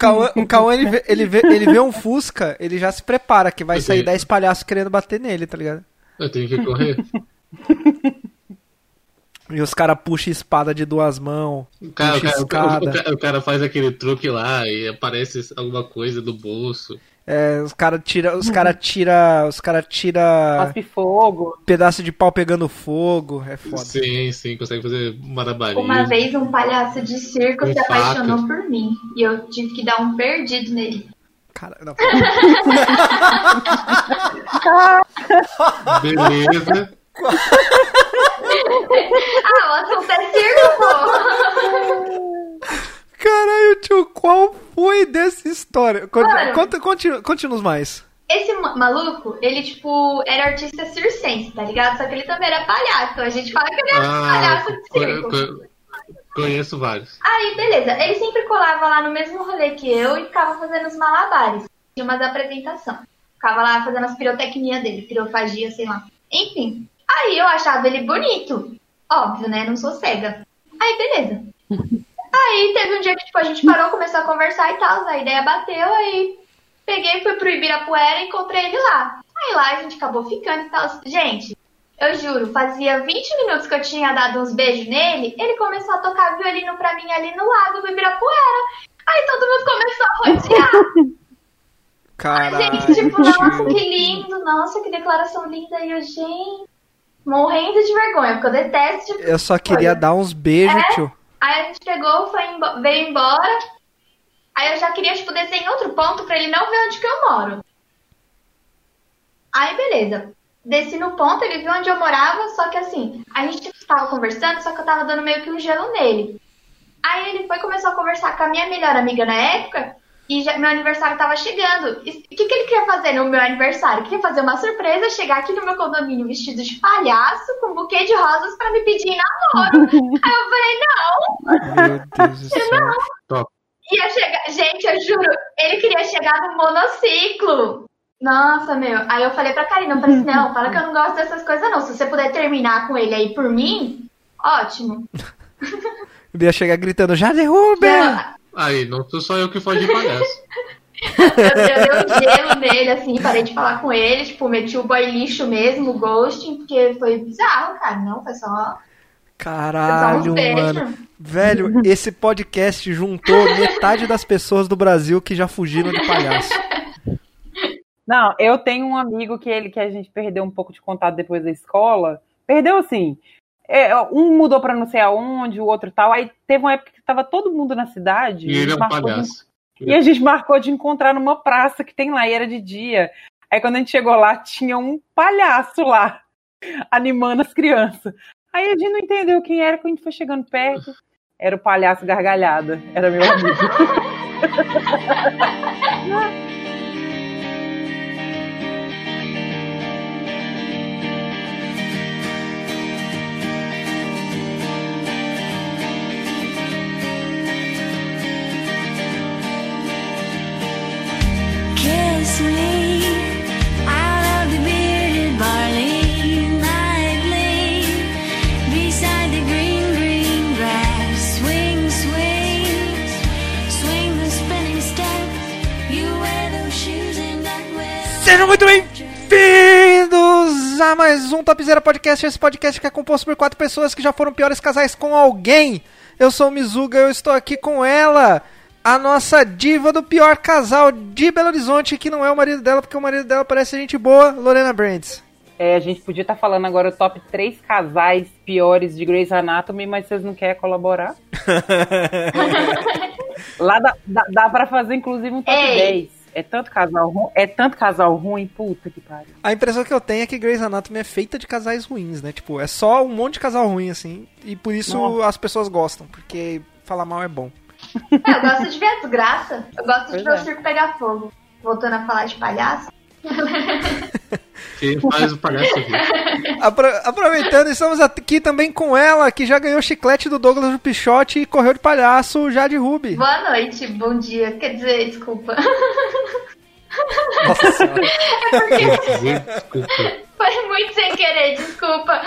Cauã, o Cauã ele, vê, ele, vê, ele vê um Fusca, ele já se prepara que vai Eu sair tenho. 10 palhaços querendo bater nele, tá ligado? Eu tenho que correr. E os caras puxam espada de duas mãos, O cara, o, cara, o cara- o cara faz aquele truque lá e aparece alguma coisa do bolso. É, os caras tira, os cara tira, os cara tira Cospe fogo. pedaço de pau pegando fogo, é foda. Sim, sim, consegue fazer malabarismo. Uma vez um palhaço de circo Com se apaixonou faca. por mim. E eu tive que dar um perdido nele. Cara, não. Beleza. Ah, o assunto é circo, pô! Caralho, tio, qual foi dessa história? Conta, Mano. conta, continua, conte-nos mais. Esse ma- maluco, ele, tipo, era artista circense, tá ligado? Só que ele também era palhaço. A gente fala que ele era Ah, palhaço de co- circo. co- conheço vários. Aí, beleza. Ele sempre colava lá no mesmo rolê que eu e ficava fazendo os malabares. Tinha umas apresentações. Ficava lá fazendo as pirotecnias dele, pirofagia, sei lá. Enfim. Aí eu achava ele bonito. Óbvio, né? Não sou cega. Aí, beleza. Aí teve um dia que tipo, a gente parou, começou a conversar e tal. A ideia bateu, aí peguei, fui pro Ibirapuera e encontrei ele lá. Aí lá a gente acabou ficando e tal. Gente, eu juro, fazia 20 minutos que eu tinha dado uns beijos nele, ele começou a tocar violino pra mim ali no lago do Ibirapuera. Aí todo mundo começou a rodear. Caralho. gente, tipo, nossa, que lindo, nossa, que declaração linda. E eu, gente, morrendo de vergonha, porque eu detesto tipo, Eu só queria dar uns beijos, É? tio. Aí a gente pegou, foi embo- veio embora. Aí eu já queria, tipo, descer em outro ponto pra ele não ver onde que eu moro. Aí, beleza. Desci no ponto, ele viu onde eu morava, só que assim, a gente tava conversando, só que eu tava dando meio que um gelo nele. Aí ele foi começou a conversar com a minha melhor amiga na época, e já- meu aniversário tava chegando. E o que, que ele queria fazer no meu aniversário? Queria fazer uma surpresa, chegar aqui no meu condomínio vestido de palhaço, com um buquê de rosas pra me pedir em namoro. Aí eu falei, não, Meu Deus do céu. Top. ia chegar. Gente, eu juro, ele queria chegar no monociclo. Nossa, meu. Aí eu falei pra Karina, eu falei assim, não, fala que eu não gosto dessas coisas, não. Se você puder terminar com ele aí por mim, ótimo. Eu ia chegar gritando, já derruba! Eu, Aí, não sou só eu que foge de palhaço. eu dei um gelo nele, assim, parei de falar com ele, tipo, meti o boy lixo mesmo, o ghosting, porque foi bizarro, cara. Não, foi só. Caralho, Só mano. Velho, esse podcast juntou metade das pessoas do Brasil que já fugiram de palhaço. Não, eu tenho um amigo que ele que a gente perdeu um pouco de contato depois da escola. Perdeu assim. É, um mudou pra não sei aonde, o outro tal. Aí teve uma época que tava todo mundo na cidade. E ele é um marcou de- palhaço. e a gente marcou de encontrar numa praça que tem lá, e era de dia. Aí quando a gente chegou lá, tinha um palhaço lá, animando as crianças. Aí a gente não entendeu quem era, quando a gente foi chegando perto. Era o palhaço gargalhada. Era meu amigo. Sejam muito bem-vindos a mais um Top Zero Podcast. Esse podcast que é composto por quatro pessoas que já foram piores casais com alguém. Eu sou o Mizuga, eu estou aqui com ela, a nossa diva do pior casal de Belo Horizonte, que não é o marido dela, porque o marido dela parece gente boa, Lorena Brands. É, a gente podia estar falando agora o top 3 casais piores de Grey's Anatomy, mas vocês não querem colaborar? Lá dá, dá, dá pra fazer, inclusive, um top Ei. 10. É tanto casal ruim, é tanto casal ruim, puta que pariu. A impressão que eu tenho é que Grey's Anatomy é feita de casais ruins, né? Tipo, é só um monte de casal ruim, assim, e por isso Nossa. as pessoas gostam, porque falar mal é bom. É, eu gosto de ver a desgraça. Eu gosto Pois de ver é. o circo pegar fogo. Voltando a falar de palhaço. Quem faz o palhaço. Apro- aproveitando, estamos aqui também com ela, que já ganhou chiclete do Douglas do Pichote e correu de palhaço já de Ruby. Boa noite, bom dia. Quer dizer, desculpa. Nossa senhora. Desculpa. Foi muito sem querer, desculpa.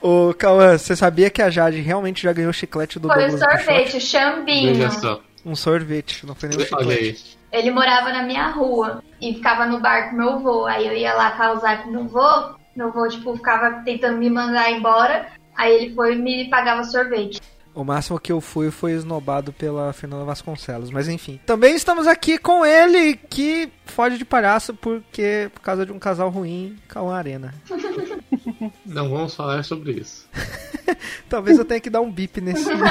Ô, Cauã, você sabia que a Jade realmente já ganhou chiclete do foi o Douglas do Pichote? sorvete, o chambinho. Veja só. Um sorvete, não foi nem um chiclete. Ele morava na minha rua e ficava no bar com meu avô. Aí eu ia lá causar com meu avô. Meu avô, tipo, ficava tentando me mandar embora. Aí ele foi e me pagava sorvete. O máximo que eu fui foi esnobado pela Fernanda Vasconcelos, mas enfim. Também estamos aqui com ele, que foge de palhaço porque por causa de um casal ruim, Cauã Arena. Não vamos falar sobre isso. Talvez eu tenha que dar um bip nesse. Não,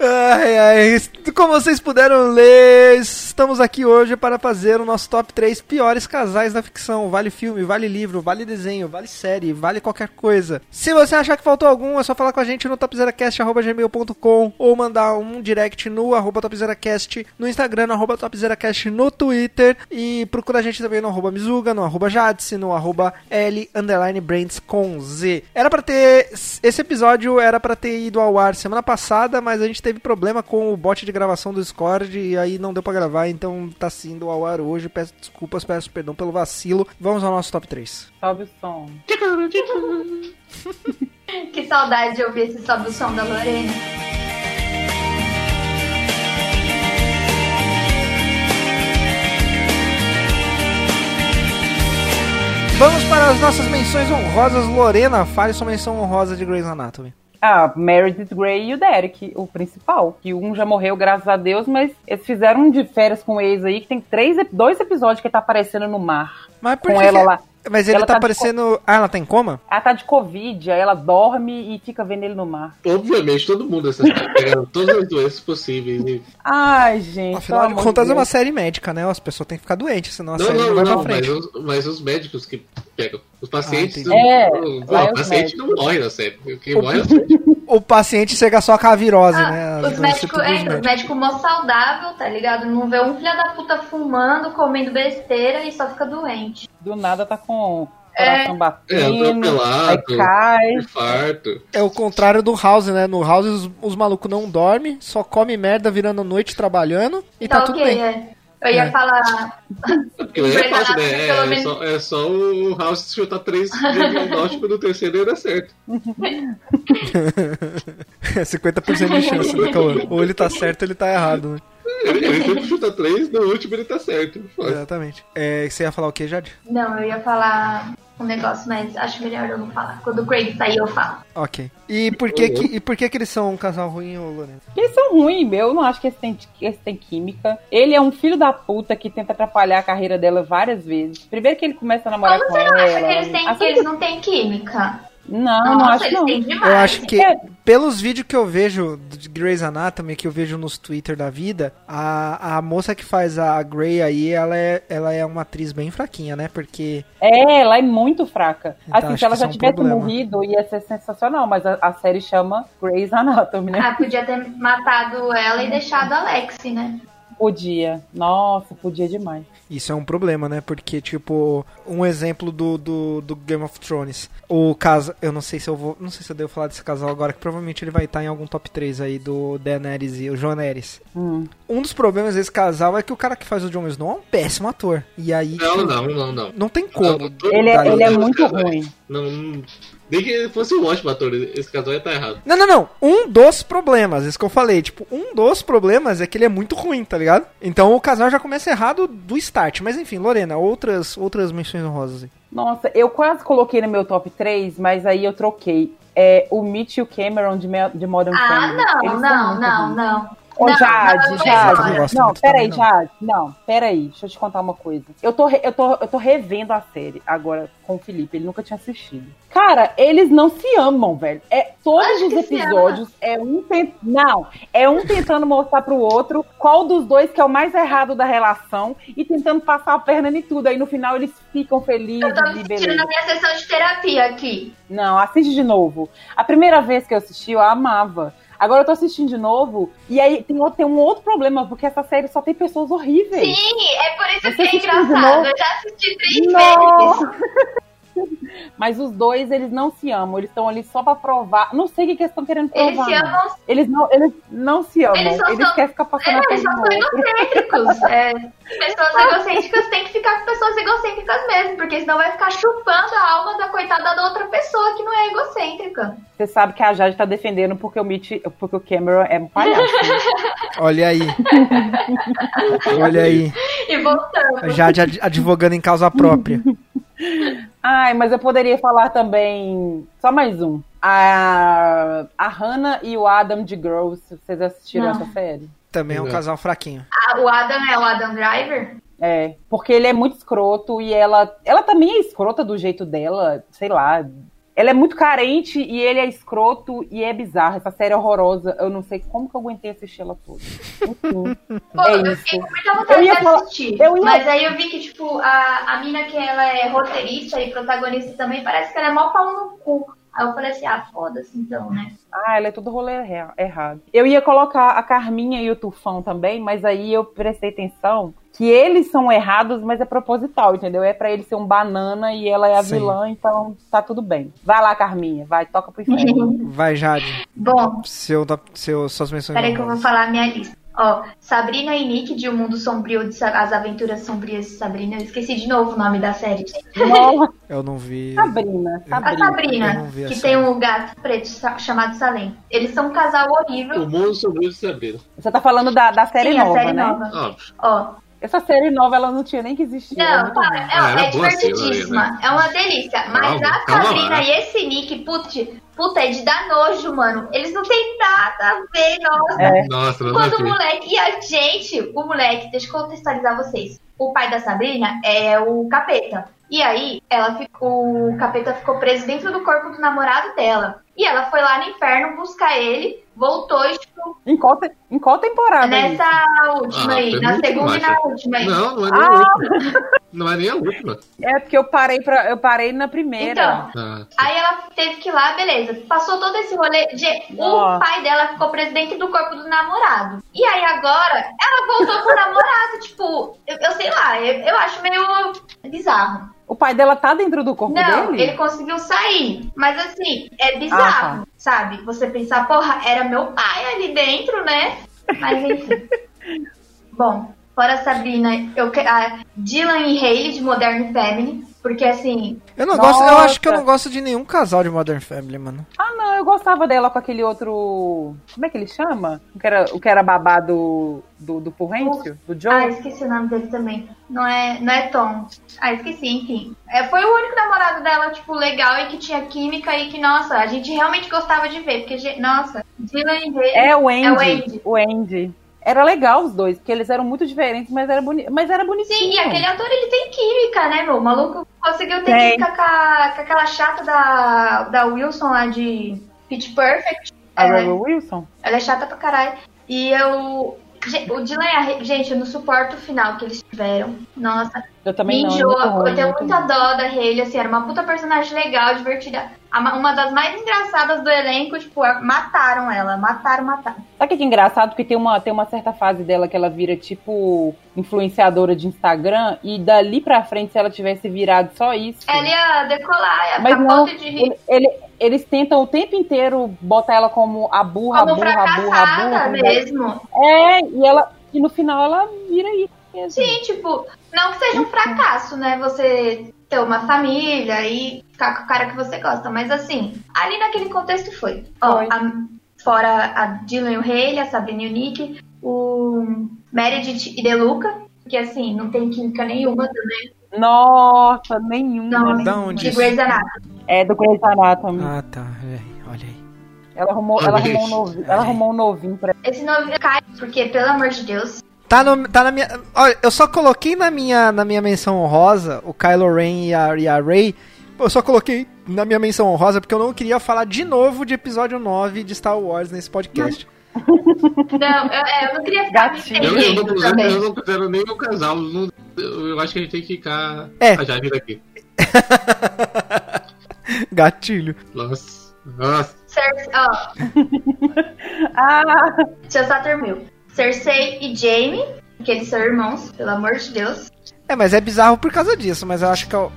Ai, ai, como vocês puderam ler, estamos aqui hoje para fazer o nosso top 3 piores casais da ficção. Vale filme, vale livro, vale desenho, vale série, vale qualquer coisa. Se você achar que faltou algum, é só falar com a gente no topzeracast.gmail.com ou mandar um direct no arroba topzeracast, no Instagram, no arroba topzeracast, no Twitter e procura a gente também no arroba Mizuga, no arroba Jadse, no arroba L underline Brands com Z. Era para ter, esse episódio era para ter ido ao ar semana passada, mas a gente teve problema com o bot de gravação do Discord e aí não deu pra gravar, então tá sendo ao ar hoje. Peço desculpas, peço perdão pelo vacilo. Vamos ao nosso top 3. Sobe o som. Que saudade de ouvir esse sobe o som da Lorena. Vamos para as nossas menções honrosas. Lorena, fale sua menção honrosa de Grey's Anatomy. Ah, Meredith Grey e o Derek, o principal. Que um já morreu, graças a Deus, mas eles fizeram um de férias com o ex aí, que tem três, dois episódios que ele tá aparecendo no mar. Mas por Com que ela que- lá. Mas ele Ela tá tá de aparecendo. Ah, ela tá em coma? Ela tá de Covid, aí ela dorme e fica vendo ele no mar. obviamente, todo mundo está pegando todas as doenças possíveis. E... Ai, gente. Afinal de contas, é Deus. uma série médica, né? As pessoas têm que ficar doentes, senão a Não, série não, não, vai não, pra mas frente. os, mas os médicos que pegam. Os pacientes. Ah, entendi. É, não, é o paciente não morre na série. Quem morre é o. O paciente chega só com a virose, né? Ah, As os doenças médicos, tudo é, dos os médicos. mó saudável, tá ligado? Não vê um filho da puta fumando, comendo besteira e só fica doente. Do nada tá com o É. É, batendo, aí atropelado, cai. infarto. É o contrário do House, né? No House os, os malucos não dormem, só come merda virando noite trabalhando e tá, tudo ok, bem. é. Eu ia É. falar. Porque aí é fácil, né? pelo É, menos- só, é só o House chutar três diagnósticos no terceiro e dá certo. 50% de chance, né, Cauã? Ou ele tá certo ou ele tá errado, né? Ele, ele sempre chuta três, no último ele tá certo. Exatamente. É, você ia falar o que, Jade? Não, eu ia falar um negócio, mas acho melhor eu não falar. Quando o Craig sair, eu falo. Ok. E por que, que, e por que, que eles são um casal ruim, ô Lorena? Eles são ruins, meu. Eu não acho que eles têm, que eles têm química. Ele é um filho da puta que tenta atrapalhar a carreira dela várias vezes. Primeiro que ele começa a namorar Como com você não ela. acha que eles, têm, assim que eles não têm química? Não, não Nossa, acho não. têm demais. Eu acho que, É. pelos vídeos que eu vejo de Grey's Anatomy, que eu vejo nos Twitter da vida, a, a moça que faz a Grey aí, ela é, ela é uma atriz bem fraquinha, né? Porque É, ela é muito fraca. Então, assim, acho se ela já é um tivesse problema. morrido, ia ser sensacional. Mas a, a série chama Grey's Anatomy, né? Ah, podia ter matado ela e deixado a Lexi, né? Podia. Nossa, podia demais. Isso é um problema, né? Porque, tipo, um exemplo do, do, do Game of Thrones. O caso, eu não sei se eu vou. Não sei se eu devo falar desse casal agora, que provavelmente ele vai estar em algum top 3 aí do Daenerys e o Joneris. Hum. Um dos problemas desse casal é que o cara que faz o Jon Snow é um péssimo ator. E aí. Não, tipo, não, não, não. Não tem como. Não, Ele é, ele é muito ruim. Não, não- nem que ele fosse um ótimo ator, esse casal ia estar errado. Não, não, não. Um dos problemas, isso que eu falei. Tipo, um dos problemas é que ele é muito ruim, tá ligado? Então o casal já começa errado do start. Mas enfim, Lorena, outras, outras menções honrosas aí. Nossa, eu quase coloquei no meu top 3, mas aí eu troquei. É o Mitch e o Cameron de, de Modern Ah, Family. não, Eles são não, não, ruins. não. Ô, Não, Jade, não, Jade. não Não, peraí. Jade. Não, peraí. Deixa eu te contar uma coisa. Eu tô, eu, tô, eu tô revendo a série agora com o Felipe. Ele nunca tinha assistido. Cara, eles não se amam, velho. É, todos Acho os episódios é um tent... Não, é um tentando mostrar pro outro qual dos dois que é o mais errado da relação e tentando passar a perna em tudo. Aí no final eles ficam felizes Eu tô me sentindo na minha sessão de terapia aqui. Não, assiste de novo. A primeira vez que eu assisti, eu amava. Agora eu tô assistindo de novo, e aí tem, outro- tem um outro problema, porque essa série só tem pessoas horríveis. Sim, é por isso Você que é engraçado. Eu já assisti três Nossa. vezes. Mas os dois, eles não se amam. Eles estão ali só pra provar. Não sei o que, que eles estão querendo provar. Eles se não. amam, Eles não, eles não se amam. Eles Eles, só são- querem ficar passando é, a eles perna são egocêntricos. É, pessoas egocêntricas têm que ficar com pessoas egocêntricas mesmo, porque senão vai ficar chupando a alma da coitada da outra pessoa que não é egocêntrica. Você sabe que a Jade tá defendendo porque o Mitch, porque o Cameron é um palhaço. né? Olha aí. Olha aí. E voltando. Já ad- advogando em causa própria. Ai, mas eu poderia falar também. Só mais um. A, a Hannah e o Adam de Girls. Vocês assistiram Não. essa série? Também é um Não. casal fraquinho. Ah, o Adam é o Adam Driver? É, porque ele é muito escroto e ela, ela também é escrota do jeito dela, sei lá. Ela é muito carente e ele é escroto e é bizarro. Essa série é horrorosa. Eu não sei como que eu aguentei assistir ela toda. Enfim, Pô, é eu isso. fiquei com muita vontade de assistir. ia- Mas aí eu vi que, tipo, a, a mina que ela é roteirista e protagonista também, parece que ela é mó pau no cu. Aí eu falei assim, ah, foda-se então, né? Ah, ela é tudo rolê erra- errado. Eu ia colocar a Carminha e o Tufão também, mas aí eu prestei atenção que eles são errados, mas é proposital, entendeu? É pra ele ser um banana e ela é a Sim. vilã, então tá tudo bem. Vai lá, Carminha, vai, toca pro inferno. Vai, Jade. Bom, Seu, seu, suas menções. peraí que eu vou falar a minha lista. Ó, Sabrina e Nick de O Mundo Sombrio de As Aventuras Sombrias de Sabrina. Eu esqueci de novo o nome da série. Nossa, Eu não vi. Sabrina, A Sabrina. Eu Sabrina, não a que tem um gato preto chamado Salem. Eles são um casal horrível. O mundo sobrou de saber. Você tá falando da, da série Sim, nova, a série né? nova. Óbvio. Ó, Essa série nova, ela não tinha nem que existir. era Não, para, é, Ah, era é boa assim, divertidíssima. É uma delícia. Mas Calma, a Sabrina lá. e esse Nick, putz, puta, é de dar nojo, mano. Eles não têm nada a ver, nossa. É. Nossa, Quando o moleque. E a gente, o moleque, deixa eu contextualizar vocês. O pai da Sabrina é o capeta. E aí, ela ficou, o capeta ficou preso dentro do corpo do namorado dela. E ela foi lá no inferno buscar ele, voltou e, tipo, Em qual, te- em qual temporada? é isso? nessa última Ah, aí, na segunda e na baixa. última aí. Não, não é nem a última. Não é nem a última. É porque eu parei, pra, eu parei na primeira. Então, Ah, Aí ela teve que ir lá, beleza. Passou todo esse rolê. Gente, o pai dela ficou preso dentro do corpo do namorado. E aí agora, ela voltou pro namorado. Tipo, eu, eu sei lá, eu, eu acho meio bizarro. O pai dela tá dentro do corpo Não, dele? ele conseguiu sair. Mas assim, é bizarro, Ah, sabe? Você pensar, porra, era meu pai ali dentro, né? Mas enfim. Bom, fora a Sabrina, eu a Dylan e Hailey de Modern Family. Porque assim, Eu não gosto, eu acho que eu não gosto de nenhum casal de Modern Family, mano. Ah, não, eu gostava dela com aquele outro. Como é que ele chama? O que era, o que era babá do, do, do Fulgêncio? Do Joe? Ah, esqueci o nome dele também. Não é, não é Tom. Ah, esqueci, enfim. É, foi o único namorado dela, tipo, legal e que tinha química e que, nossa, a gente realmente gostava de ver. Porque, nossa, Dylan e Haley. É o Andy. É o Andy. o Andy. Era legal os dois, porque eles eram muito diferentes, mas era, boni mas era bonitinho. Sim, e aquele ator, ele tem química, né, meu? O maluco conseguiu ter Tem. química com, a- com aquela chata da, da Wilson lá de Pitch Perfect. A É, Rebel Wilson? ela é chata pra caralho. E eu... O Dylan Gente, eu não suporto o final que eles tiveram. Nossa, Eu também Me não. é muito ruim, eu tenho muito muita ruim. dó da Hayley, assim, era uma puta personagem legal, divertida. A ma- Uma das mais engraçadas do elenco, tipo, a- mataram ela, mataram, mataram. Sabe o que é engraçado? Porque tem uma, tem uma certa fase dela que ela vira tipo influenciadora de Instagram, e dali pra frente, se ela tivesse virado só isso. Ela ia decolar, ia Mas não, de rir. ele- ele- eles tentam o tempo inteiro botar ela como a burra, a Como burra, a burra, a burra. tá ligado? mesmo. É, e, ela, e no final ela vira isso. Sim, tipo, não que seja um fracasso, né? Você ter uma família e ficar com o cara que você gosta, mas assim, ali naquele contexto foi. Ó, Foi. a- fora a Dylan e o Haley, a Sabrina e o Nick, o Meredith e Deluca, que assim, não tem química nenhuma também. Nossa, nenhuma. Não, nenhuma. Da onde de? Grey's Anatomy. É do Grey's Anatomy. Ah, tá. É, olha aí. Ela arrumou, ela arrumou um novinho, ela arrumou um novinho pra Esse novinho cai, porque, pelo amor de Deus, Tá, no, tá na minha. Olha, eu só coloquei na minha, na minha menção honrosa o Kylo Ren e a, e a Rey. Eu só coloquei na minha menção honrosa porque eu não queria falar de novo de episódio 9 de Star Wars nesse podcast. Não, eu, é, eu não queria ficar Gatinho. Eu, eu, não considero, eu não considero nem o casal. não- eu, eu acho que a gente tem que ficar É. a Jade daqui. Gatilho. Nossa. Nossa. Cersei, ó, Ah, eu só terminar. Cersei e Jaime, que eles são irmãos, pelo amor de Deus. É, mas é bizarro por causa disso, mas eu acho que eu.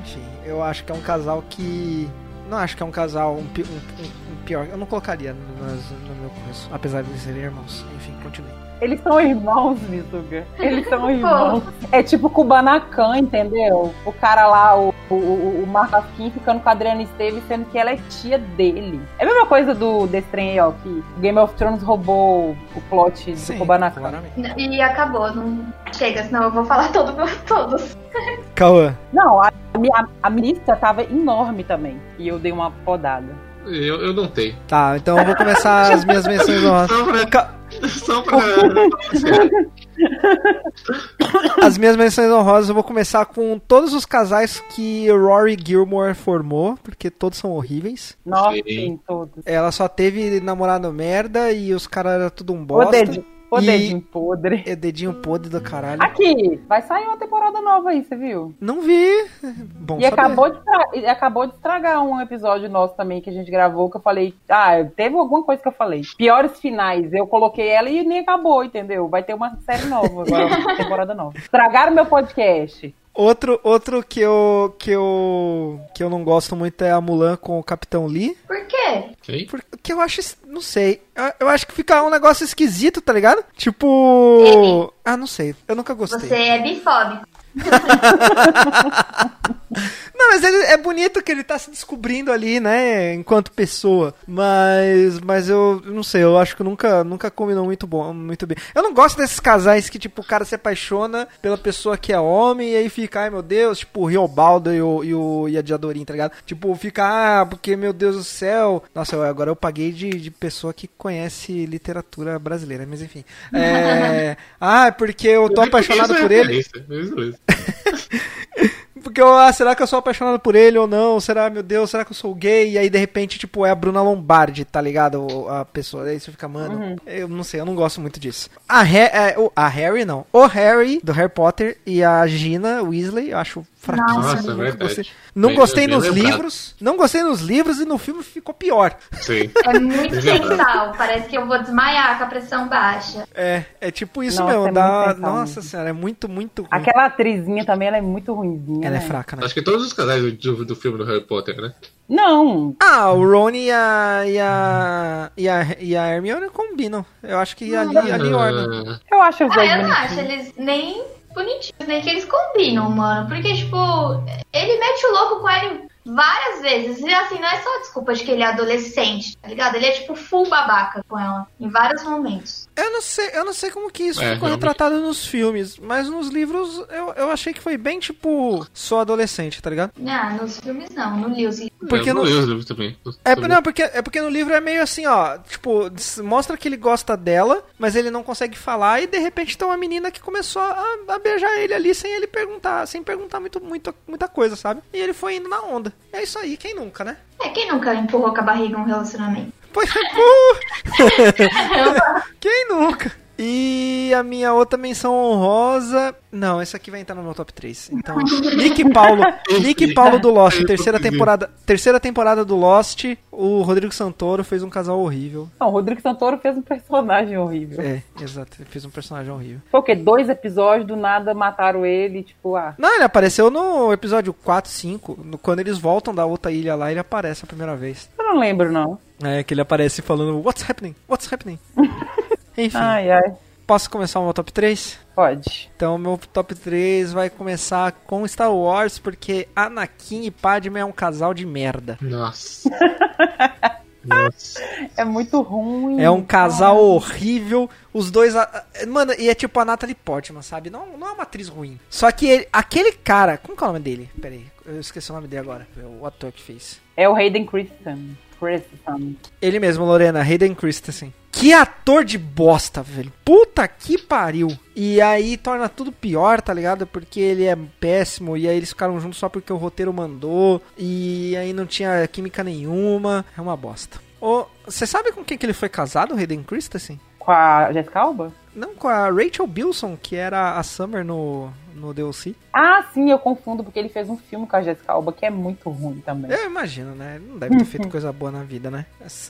Enfim. Eu acho que é um casal que. Não acho que é um casal um, um- um- pior. Eu não colocaria no, no meu curso, apesar de serem irmãos. Enfim, continue. Eles são irmãos, Mizuga. Eles são irmãos. É tipo Kubanacan, entendeu? O cara lá, o, o, o, o Marcasquim ficando com a Adriana Esteves, sendo que ela é tia dele. É a mesma coisa do desse trem aí, ó, que Game of Thrones roubou o plot do Sim, Kubanacan. claramente. E acabou, não chega, senão eu vou falar todo, todos. Cauã. Não, a, a, a lista tava enorme também. E eu dei uma podada. Eu, eu não tenho. Tá, então eu vou começar as minhas menções honrosas. Só pra. Ca- Só pra. As minhas menções honrosas eu vou começar com todos os casais que Rory Gilmore formou, porque todos são horríveis. Nossa, Sim. todos. Ela só teve namorado merda e os caras eram tudo um bosta. dedinho, o E- dedinho podre. É dedinho podre do caralho. Aqui, vai sair uma temporada nova aí, você viu? Não vi. Bom E acabou de, e acabou de estragar um episódio nosso também que a gente gravou, que eu falei. Ah, teve alguma coisa que eu falei. Piores finais. Eu coloquei ela e nem acabou, entendeu? Vai ter uma série nova agora, uma temporada nova. Estragaram meu podcast. Outro, outro que eu que eu que eu não gosto muito é a Mulan com o Capitão Lee, Por quê? Porque eu acho, não sei, eu, eu acho que fica um negócio esquisito, tá ligado? Tipo, ah, não sei, eu nunca gostei. Você é bifóbico. Não, mas ele, é bonito que ele tá se descobrindo ali, né, enquanto pessoa. Mas, mas eu não sei, eu acho que nunca, nunca combinou muito bom, muito bem. Eu não gosto desses casais que tipo o cara se apaixona pela pessoa que é homem e aí fica, ai meu Deus, tipo o Riobaldo e o, e o e a Diadorim, tá ligado? Tipo, fica, ah, porque meu Deus do céu. Nossa, eu- agora eu paguei de, de pessoa que conhece literatura brasileira, mas enfim. É, ah, porque eu tô apaixonado Isso é por ele. Porque, eu, ah, será que eu sou apaixonado por ele ou não? Será, meu Deus, será que eu sou gay? E aí, de repente, tipo, é a Bruna Lombardi, tá ligado? A pessoa. Aí você fica, mano, eu não sei, eu não gosto muito disso. A, Ha- é, o- a Harry, não. O Harry, do Harry Potter, e a Gina Weasley, eu acho fraquíssimo. Nossa, nunca verdade. gostei. Não Bem- gostei bem nos lembrado. livros. Não gostei nos livros e no filme ficou pior. Sim. É muito sensal. Parece que eu vou desmaiar com a pressão baixa. É, é tipo isso Nossa, mesmo. é dá- sensual nossa senhora, é muito, muito ruim. Aquela atrizinha também, ela é muito ruimzinha. Ela é né? fraca, né? Acho que todos os casais do, do filme do Harry Potter, né? Não, Ah, o Ron e a, e a, e a, e a Hermione combinam. Eu acho que ali, ali orna. Ah, eu acho os Ah, dois eu não acho bonitinhos. eles nem bonitinhos, nem que eles combinam, mano. Porque, tipo, ele mete o louco com ele várias vezes. E assim, não é só desculpa de que ele é adolescente, tá ligado? Ele é, tipo, full babaca com ela, em vários momentos. Eu não sei, eu não sei como que isso É, ficou realmente. retratado nos filmes, mas nos livros eu, eu achei que foi bem tipo, sou adolescente, tá ligado? Ah, nos filmes não, no li os livros. Porque eu no- não li os livros também. É, não, porque, é porque no livro é meio assim, ó, tipo, mostra que ele gosta dela, mas ele não consegue falar e de repente tem uma menina que começou a, a beijar ele ali sem ele perguntar, sem perguntar muito, muito, muita coisa, sabe? E ele foi indo na onda. É isso aí, quem nunca, né? É, quem nunca empurrou com a barriga um relacionamento? Pois é! Quem nunca? E a minha outra menção honrosa. Não, esse aqui vai entrar no meu top 3. Então, Nick Paulo. Nick Paulo do Lost, terceira temporada, terceira temporada do Lost. O Rodrigo Santoro fez um casal horrível. Não, o Rodrigo Santoro fez um personagem horrível. É, exato, ele fez um personagem horrível. Foi o quê? Dois episódios, do nada mataram ele, tipo, ah. Não, ele apareceu no episódio 4, 5. no- quando eles voltam da outra ilha lá, ele aparece a primeira vez. Eu não lembro, não. É, que ele aparece falando, What's happening? What's happening? Enfim, Ai, ai. posso começar o meu top 3? Pode. Então, meu top 3 vai começar com Star Wars, porque Anakin e Padme é um casal de merda. Nossa. Nossa. É muito ruim. É um casal horrível. Os dois. Mano, e é tipo a Natalie Portman, sabe? Não, não é uma atriz ruim. Só que ele- aquele cara. Como que é o nome dele? Pera aí, eu esqueci o nome dele agora. É O ator que fez. É o Hayden Christensen. Christensen. Ele mesmo, Lorena, Hayden Christensen. Que ator de bosta, velho. Puta que pariu. E aí torna tudo pior, tá ligado? Porque ele é péssimo. E aí eles ficaram juntos só porque o roteiro mandou. E aí não tinha química nenhuma. É uma bosta. Você sabe com quem que ele foi casado, Hayden Christensen? Com a Jessica Alba? Não, com a Rachel Bilson, que era a Summer no, no DLC. Ah, sim, eu confundo porque ele fez um filme com a Jessica Alba que é muito ruim também. Eu imagino, né? Não deve ter feito coisa boa na vida, né?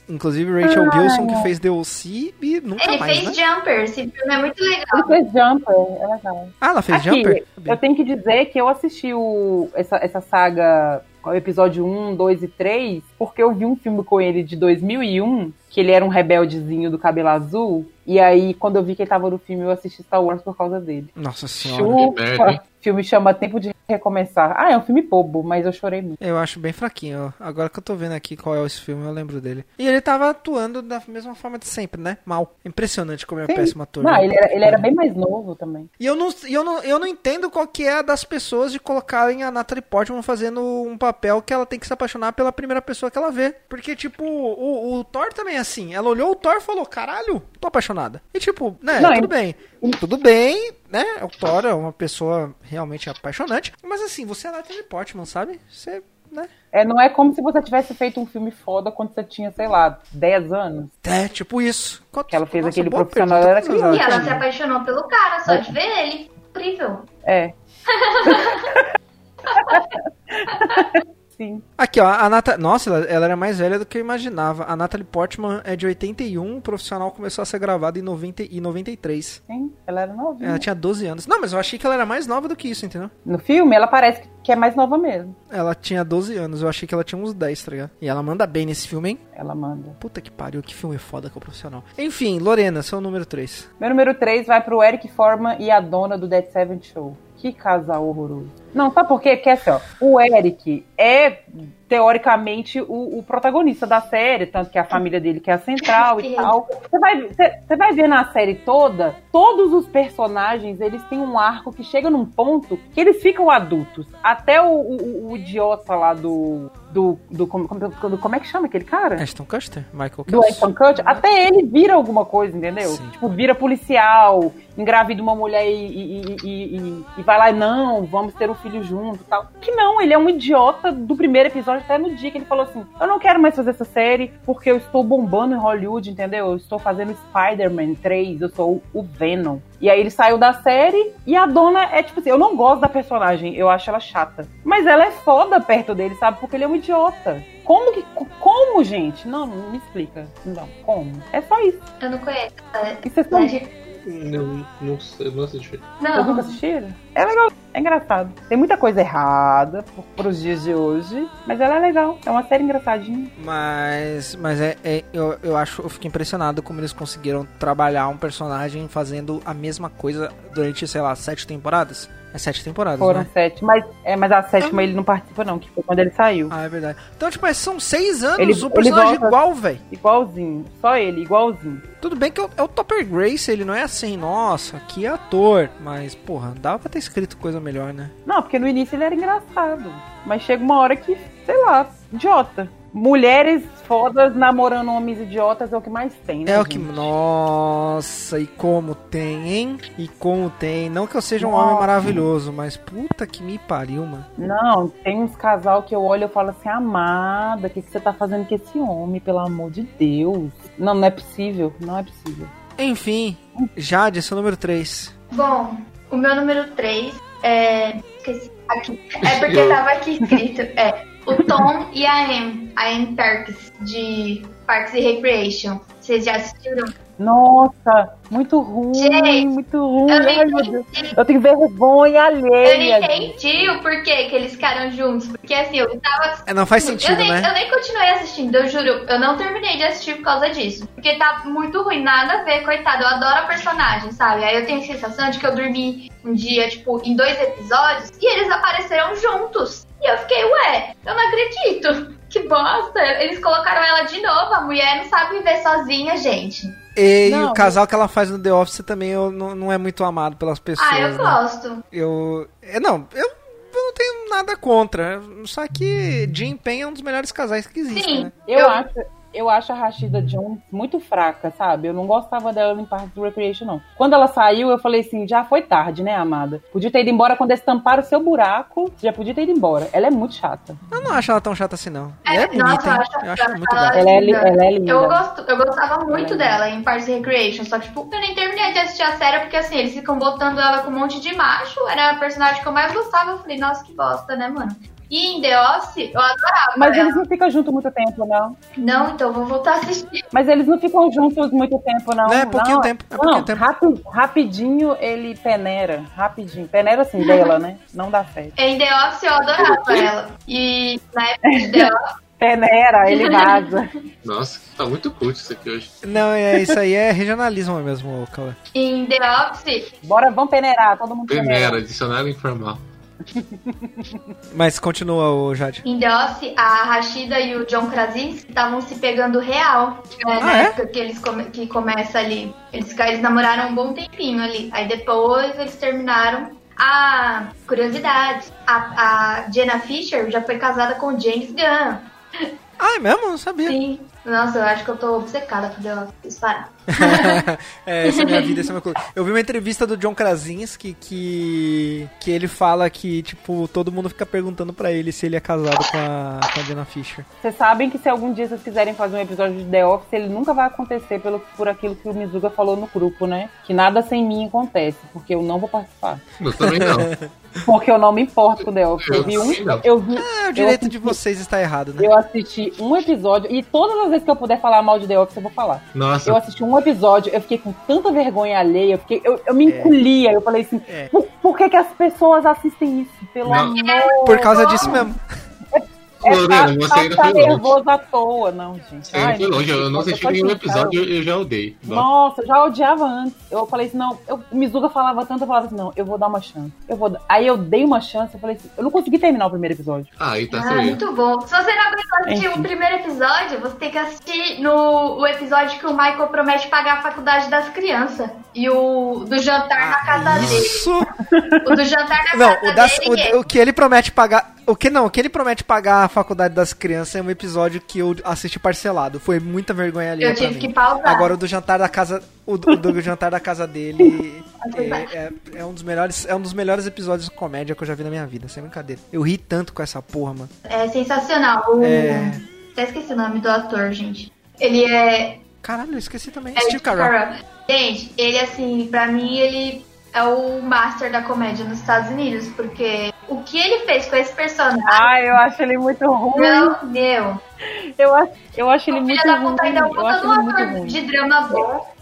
Inclusive Rachel Gilson, que fez DLC e nunca Ele mais, fez né? Jumper, esse filme é muito legal. Ele fez Jumper, é legal. Ah, ela fez Aqui, Jumper? eu tenho que dizer que eu assisti o, essa, essa saga, episódio 1, 2 e 3, porque eu vi um filme com ele de 2001, que ele era um rebeldezinho do cabelo azul, e aí quando eu vi que ele tava no filme, eu assisti Star Wars por causa dele. Nossa senhora. Chupa! Filme chama Tempo de Recomeçar. Ah, é um filme bobo, mas eu chorei muito. Eu acho bem fraquinho. ó. Agora que eu tô vendo aqui qual é esse filme, eu lembro dele. E ele tava atuando da mesma forma de sempre, né? Mal. Impressionante como é Sim. péssimo ator. Não, né? ele era, ele era bem mais novo também. E eu não, eu, não, eu não entendo qual que é a das pessoas de colocarem a Natalie Portman fazendo um papel que ela tem que se apaixonar pela primeira pessoa que ela vê. Porque, tipo, o, o Thor também é assim. Ela olhou o Thor e falou, caralho, tô apaixonada. E tipo, né, Não, tudo ele- bem. Tudo bem, né? O Thor é uma pessoa realmente apaixonante. Mas assim, você é Natalie Portman, sabe? Você, né? É, não é como se você tivesse feito um filme foda quando você tinha, sei lá, 10 anos. É, tipo isso. Quanto- Que ela fez aquele boa profissional, era. E ela se apaixonou pelo cara, só de ver ele. Incrível. É. Sim. Aqui, ó, a Natalie. Nossa, ela, ela era mais velha do que eu imaginava. A Natalie Portman é de 81, o profissional começou a ser gravado em 90 e 93. Sim, ela era novinha. Ela tinha 12 anos. Não, mas eu achei que ela era mais nova do que isso, entendeu? No filme, ela parece que é mais nova mesmo. Ela tinha 12 anos, eu achei que ela tinha uns 10, tá ligado? E ela manda bem nesse filme, hein? Ela manda. Puta que pariu, que filme foda que é o profissional. Enfim, Lorena, seu número 3. Meu número 3 vai pro Eric Forman e a dona do Dead Seven Show. Que casal horroroso. Não, sabe por quê? Porque assim, ó, o Eric é, teoricamente, o, o protagonista da série, tanto que a família dele que é a central e tal. Você vai, você, você vai ver na série toda, todos os personagens, eles têm um arco que chega num ponto que eles ficam adultos. Até o, o- o idiota lá do... do, do como, como, como é que chama aquele cara? Ashton Custer? Michael do. Ashton Kutcher, até ele vira alguma coisa, entendeu? Sim. Tipo, vira policial, engravida uma mulher e, e, e, e- vai lá, não, vamos ter um filho junto e tal. Que não, ele é um idiota do primeiro episódio até no dia que ele falou assim: eu não quero mais fazer essa série porque eu estou bombando em Hollywood, entendeu? Eu estou fazendo Spider-Man 3, eu sou o Venom. E aí ele saiu da série e a dona é tipo assim, eu não gosto da personagem, eu acho ela chata. Mas ela é foda perto dele, sabe? Porque ele é um idiota. Como que. Como, gente? Não, não me explica. Não, como? É só isso. Eu não conheço. E vocês estão. Não, não sei, não assisti. Vocês nunca Não. assistiram? É legal, é engraçado. Tem muita coisa errada pro- pros dias de hoje, mas ela é legal. É uma série engraçadinha. Mas, mas é, é- eu, eu acho, eu fico impressionado como eles conseguiram trabalhar um personagem fazendo a mesma coisa durante, sei lá, sete temporadas. É sete temporadas, Foram né? sete, mas, é, mas a sétima ele não participa, não, que foi quando ele saiu. Ah, é verdade. Então, tipo, são seis anos, Ele- o personagem volta- igual, velho. Igualzinho. Só ele, igualzinho. Tudo bem que é o, é o Topper Grace, ele não é assim, nossa, que ator. Mas, porra, dava pra ter escrito coisa melhor, né? Não, porque no início ele era engraçado. Mas chega uma hora que, sei lá, idiota. Mulheres fodas namorando homens idiotas é o que mais tem, né? É o que. gente? Nossa, e como tem, hein? E como tem. Não que eu seja um Nossa. homem maravilhoso, mas puta que me pariu, mano. Não, tem uns casal que eu olho e falo assim, amada, o que, que você tá fazendo com esse homem, pelo amor de Deus? Não, não é possível, não é possível. Enfim, Jade, seu número 3. Bom, o meu número 3 é. Esqueci. Aqui. É porque tava aqui escrito. É. O Tom e a Anne. A Anne Perkins, de Parks and Recreation. Vocês já assistiram? Nossa, muito ruim, Gente, muito ruim. Eu não Ai, meu Deus. entendi. Eu tenho vergonha Eu alheia. não gente. entendi o porquê que eles ficaram juntos. Porque assim, eu tava. É, não faz sentido, eu nem, né? Eu nem continuei assistindo, eu juro. Eu não terminei de assistir por causa disso. Porque tá muito ruim, nada a ver, coitado. Eu adoro a personagem, sabe? Aí eu tenho a sensação de que eu dormi um dia, tipo, em dois episódios e eles apareceram juntos. E eu fiquei, ué, eu não acredito. Que bosta. Eles colocaram ela de novo. A mulher não sabe viver sozinha, gente. E, Não, o casal que ela faz no The Office também eu, não, não é muito amado pelas pessoas. ah, eu né? gosto. Eu. é, Não, eu, eu não tenho nada contra. Só que Jim Penn é um dos melhores casais que existem, Sim. né? Eu, Eu- acho, eu acho a Rashida Jones muito fraca, sabe? Eu não gostava dela em Parks and Recreation, não. Quando ela saiu, eu falei assim, já foi tarde, né, amada? Podia ter ido embora quando eles tamparam o seu buraco, já podia ter ido embora. Ela é muito chata. Eu não acho ela tão chata assim, não. É, Ela é bonita, nossa, eu hein? acho, Eu acho ela muito ela-. Ela é, ela é linda. Eu, gosto, eu gostava muito é dela em Parks and Recreation, só que, tipo, eu nem terminei de assistir a série porque, assim, eles ficam botando ela com um monte de macho, era a personagem que eu mais gostava, eu falei, nossa, que bosta, né, mano? E em The Office, eu adorava Mas ela. eles não ficam juntos muito tempo, não. Não, então vou voltar a assistir. Mas eles não ficam juntos muito tempo, não. Não, é pouquinho Não, tempo, é pouquinho não, tempo. rapi- rapidinho ele peneira. Rapidinho. Peneira assim dela, né? Não dá certo. Em The Office eu adorava ela. E na época de The Office, Peneira, ele vaza. Nossa, tá muito curto isso aqui hoje. Não, é, isso aí é regionalismo mesmo, Cauã. em The Office, Bora, vamos peneirar, todo mundo Peneira, peneira. dicionário informal. Mas continua, o Jade. em The Office, a Rashida e o John Krasinski estavam se pegando real. É, na Ah, é? época que eles come, que começa ali. Eles, eles namoraram um bom tempinho ali. Aí depois eles terminaram. A curiosidade, a, a Jenna Fisher já foi casada com o James Gunn. Ah, é mesmo? Não sabia. Sim. Nossa, eu acho que eu tô obcecada por The Office. Disparar. É, essa é minha vida, essa é minha coisa. Eu vi uma entrevista do John Krasinski que, que ele fala que, tipo, todo mundo fica perguntando pra ele se ele é casado com a, com a Jenna Fisher. Vocês sabem que se algum dia vocês quiserem fazer um episódio de The Office, ele nunca vai acontecer pelo, por aquilo que o Mizuga falou no grupo, né? Que nada sem mim acontece, porque eu não vou participar. Eu também não. Porque eu não me importo com The Office. Eu vi um. Eu vi, É, o eu direito de vocês está errado, né? Eu assisti um episódio, e todas as vezes que eu puder falar mal de The Office, eu vou falar. Nossa, Eu assisti um episódio, eu fiquei com tanta vergonha alheia, eu, fiquei, eu, eu me encolhia, eu falei assim, É. por, por que, que as pessoas assistem isso? Pelo Não. amor. Por causa disso mesmo. É Lorena, você ainda ficar foi longe. nervoso à toa, não, gente. Você foi longe. Eu não assisti nenhum episódio eu, eu já odeio. Nossa. Eu já odiava antes. Eu falei assim, não, eu, o Mizuga falava tanto, eu falava assim, não, eu vou dar uma chance. Eu vou dar- Aí eu dei uma chance, eu falei assim, eu não consegui terminar o primeiro episódio. Ah, aí tá Ah, muito bom. Se você não aguentou assistir Enfim. o primeiro episódio, você tem que assistir no o episódio que o Michael promete pagar a faculdade das crianças. E o do jantar na casa dele. Isso! O do jantar na Não, casa o, das- dele. o- o que ele promete pagar. O que não, o que ele promete pagar a faculdade das crianças é um episódio que eu assisti parcelado. Foi muita vergonha ali. eu tive que pausar. Agora o do jantar da casa. O do, o do jantar da casa dele é, é- é um dos melhores. É um dos melhores episódios de comédia que eu já vi na minha vida, sem brincadeira. Eu ri tanto com essa porra, mano. É sensacional. O... É. Até esqueci o nome do ator, gente. Ele é. Caralho, eu esqueci também. é Steve Carell. Carell. Gente, ele assim, pra mim, ele é o master da comédia nos Estados Unidos, porque o que ele fez com esse personagem. Ai, eu acho ele muito ruim. Meu, meu. Eu acho, eu acho ele muito da ruim. puta ainda Eu botou acho um ele muito ruim. de drama bom.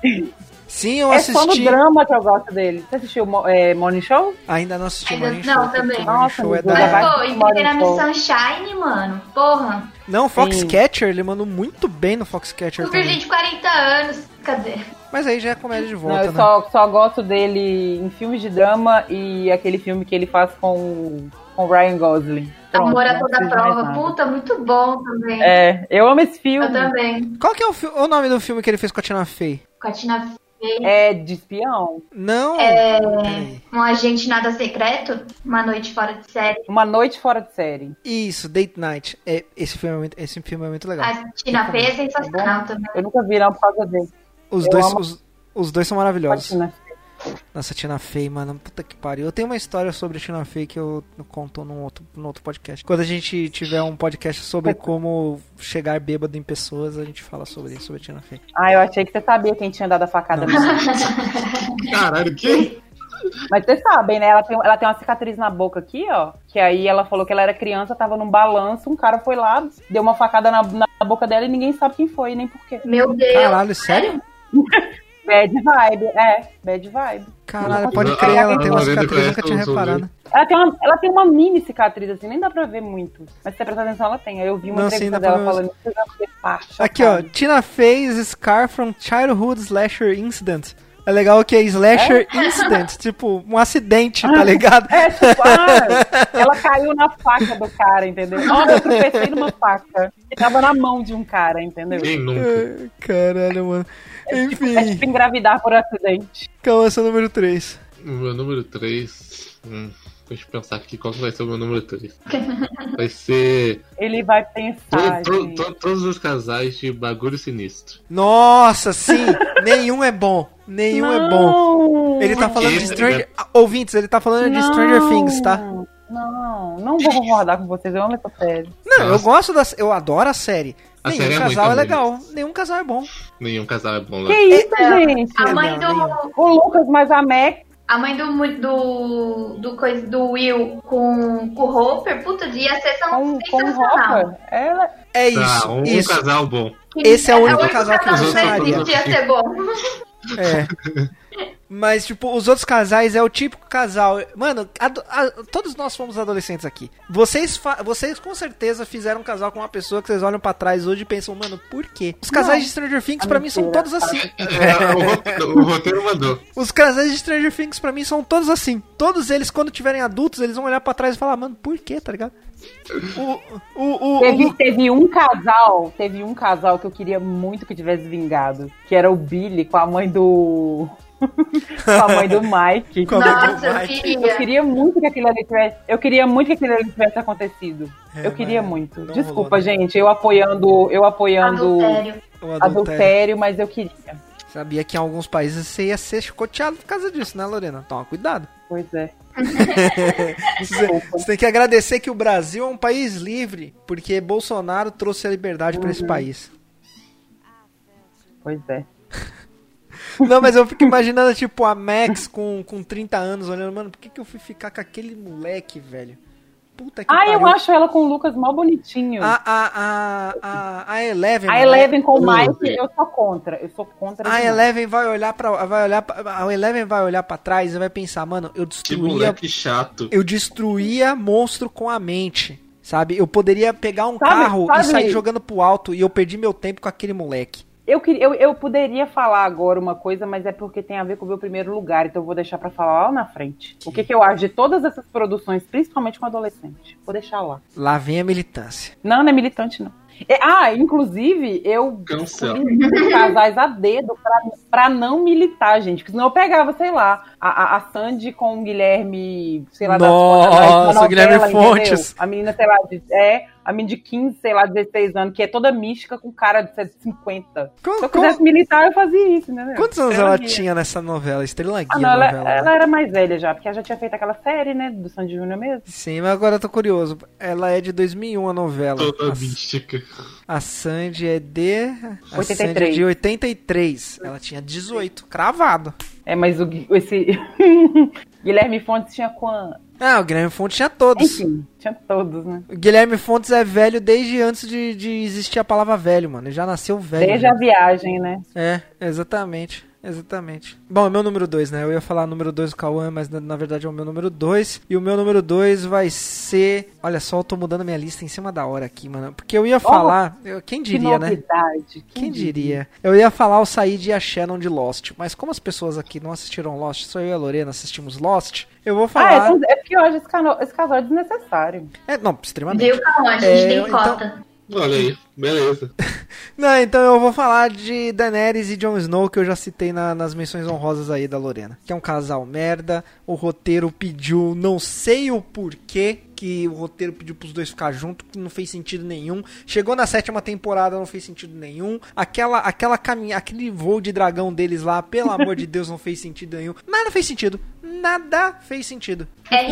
Sim, eu É só no assisti. drama que eu gosto dele. Você assistiu é, Morning Show? Ainda não assisti Ainda- Morning não, Show. porque também. Nossa, Show é da. vai- Mas, pô, e Morning Miss Sunshine, mano. Porra. Não. Foxcatcher, ele mandou muito bem no Foxcatcher virgem também. de 40 anos. Cadê? Mas aí já é comédia de Não, volta, eu né? só, só gosto dele em filmes de drama e aquele filme que ele faz com com o Ryan Gosling. Pronto, Amor a não toda prova. Puta, muito bom também. É, eu amo esse filme. Eu também. Qual que é o, o nome do filme que ele fez com a Tina Fey? Com a Tina Fey. É de espião. Não. É, um agente nada secreto. Uma noite fora de série. Uma noite fora de série. Isso, Date Night. É, esse, filme é muito, esse filme é muito legal. A Tina Fey é sensacional também. Eu nunca vi não por causa dele. Os eu dois, amo- os, os dois são maravilhosos. Patina. Nossa, Tina Fey, mano, puta que pariu. Eu tenho uma história sobre a Tina Fey que eu conto num outro, num outro podcast. Quando a gente tiver um podcast sobre como chegar bêbado em pessoas, a gente fala sobre isso, sobre a Tina Fey. Ah, eu achei que você sabia quem tinha dado a facada Não. nele. Caralho, que? Mas vocês sabem, né? Ela tem, ela tem uma cicatriz na boca aqui, ó. Que aí ela falou que ela era criança, tava num balanço, um cara foi lá, deu uma facada na, na boca dela e ninguém sabe quem foi, nem porquê. Meu Deus. Caralho, sério? Bad vibe, é, bad vibe. Caralho, pode crer, ela tem uma cicatriz, nunca tinha reparado. Ela tem, uma, ela tem uma mini cicatriz, assim, nem dá pra ver muito. Mas se você prestar atenção, ela tem. Aí eu vi uma Não, entrevista dela falando que já foi parte. Aqui, ó, Tina Fey's Scar from Childhood Slasher Incident. É legal que é Slasher Incident, tipo, um acidente, tá ligado? É, tipo, ah, ela caiu na faca do cara, entendeu? Olha, eu tropecei numa faca. Que tava na mão de um cara, entendeu? Quem nunca? Caralho, mano. É Enfim, tipo engravidar por acidente. calma, é o número 3. O meu número 3. Hum. Deixa eu pensar aqui qual vai ser o meu número 3. Vai ser Ele vai pensar. to- gente. to- todos os casais de bagulho sinistro. Nossa, sim! nenhum é bom. Nenhum é bom. Não, Ele tá falando de Stranger. Ouvintes, ele tá falando de Stranger não, Things, tá? Não, não vou concordar com vocês. Eu amo essa série. Não, eu gosto da. Eu adoro a série. A Nenhum série é casal é legal. Nenhum casal é bom. Nenhum casal é bom Que isso, É, gente? A mãe do. O Lucas, mas a Mac. A mãe do, do, do, coisa, do Will com, com o Hopper, puta, ia ser tão Com, com sensacional. roupa. Ela. É isso. Tá, um isso. casal bom. Esse é o único único casal que eu que funcionaria. existe, ia ser bom. É. Mas, tipo, os outros casais é o típico casal. Mano, todos nós fomos adolescentes aqui. Vocês, vocês com certeza fizeram um casal com uma pessoa que vocês olham pra trás hoje e pensam, mano, por quê? Os casais Não. de Stranger Things pra mim são todos assim. É, o, ro- o roteiro mandou. Os casais de Stranger Things pra mim são todos assim. Todos eles, quando tiverem adultos, eles vão olhar pra trás e falar, mano, por quê, tá ligado? O, o, o, Teve, o- teve um casal, teve um casal que eu queria muito que tivesse vingado, que era o Billy com a mãe do. com a mãe do Mike. Nossa, eu Mike. Eu queria. queria muito que aquilo ali tivesse. Eu queria muito que aquilo ali tivesse acontecido. É, eu queria muito. Desculpa, rolou, né? gente. Eu apoiando. Eu apoiando Adultério. o adultério. adultério, mas eu queria. Sabia que em alguns países você ia ser chicoteado por causa disso, né, Lorena? Toma cuidado. Pois é. Você, você tem que agradecer que o Brasil é um país livre, porque Bolsonaro trouxe a liberdade pra Uhum. esse país. Pois é. Não, mas eu fico imaginando, tipo, a Max com, com 30 anos olhando, mano, por que, que eu fui ficar com aquele moleque, velho? Puta que Ah, eu acho ela com o Lucas mal bonitinho. A, a, a, a, a Eleven. a mano, Eleven com o Mike, eu sou contra. Eu sou contra. A. Eleven vai olhar pra. Vai olhar pra, a Eleven vai olhar pra trás e vai pensar, mano, eu Que destruía. moleque chato. Eu destruía monstro com a mente. Sabe? Eu poderia pegar um Sabe- carro e sair jogando pro alto e eu perdi meu tempo com aquele moleque. Eu, queria, eu, eu poderia falar agora uma coisa, mas é porque tem a ver com o meu primeiro lugar, então eu vou deixar pra falar lá na frente. O que, que eu acho de todas essas produções, principalmente com adolescente? Vou deixar lá. Lá vem a militância. Não, não é militante, não. É, ah, inclusive, eu casais a dedo pra, pra não militar, gente. Porque senão eu pegava, sei lá, a, a, Sandy com o Guilherme, sei lá, Nossa, da, da o Guilherme entendeu? Fontes. A menina, sei lá, de, é, a menina de 15, sei lá, 16 anos, que é toda mística com cara de 50. Com- Se eu com- quisesse militar, eu fazia isso, né? Quantos anos Estrela ela Guia. tinha nessa novela? Estrela Guia Ah, não, ela, novela. ela era mais velha já, porque ela já tinha feito aquela série, né, do Sandy Júnior mesmo. Sim, mas agora eu tô curioso. Ela é de 2001 a novela. Toda A, mística. a Sandy é de. A 83. Sandy é de 83. Ela tinha 18, cravado. É, mas o, esse Guilherme Fontes tinha quanto? Ah, o Guilherme Fontes tinha todos. Enfim, tinha todos, né? O Guilherme Fontes é velho desde antes de, de existir a palavra velho, mano. Ele já nasceu velho. Desde já. a viagem, né? É, exatamente. Exatamente. Bom, é meu número 2, né? Eu ia falar número 2 do Cauã, mas na, na verdade é o meu número 2. E o meu número 2 vai ser. Olha só, eu tô mudando minha lista em cima da hora aqui, mano. Porque eu ia falar. eu- quem Que diria, né? novidade. Quem diria? Eu ia falar o Said e a Shannon de Lost. Mas como as pessoas aqui não assistiram Lost, só eu e a Lorena assistimos Lost, eu vou Ah, falar. é, então- é porque eu acho esse, cano- esse casal é desnecessário. É, não, extremamente. Viu, Cauã? A gente É, tem então- cota. Olha aí, beleza. Não, então eu vou falar de Daenerys e Jon Snow, que eu já citei na- nas menções honrosas aí da Lorena. Que é um casal merda, o roteiro pediu, não sei o porquê, que o roteiro pediu pros dois ficar junto, que não fez sentido nenhum. Chegou na sétima temporada, não fez sentido nenhum. Aquela, aquela caminha, aquele voo de dragão deles lá, pelo amor de Deus, não fez sentido nenhum. Nada fez sentido. Nada fez sentido. É.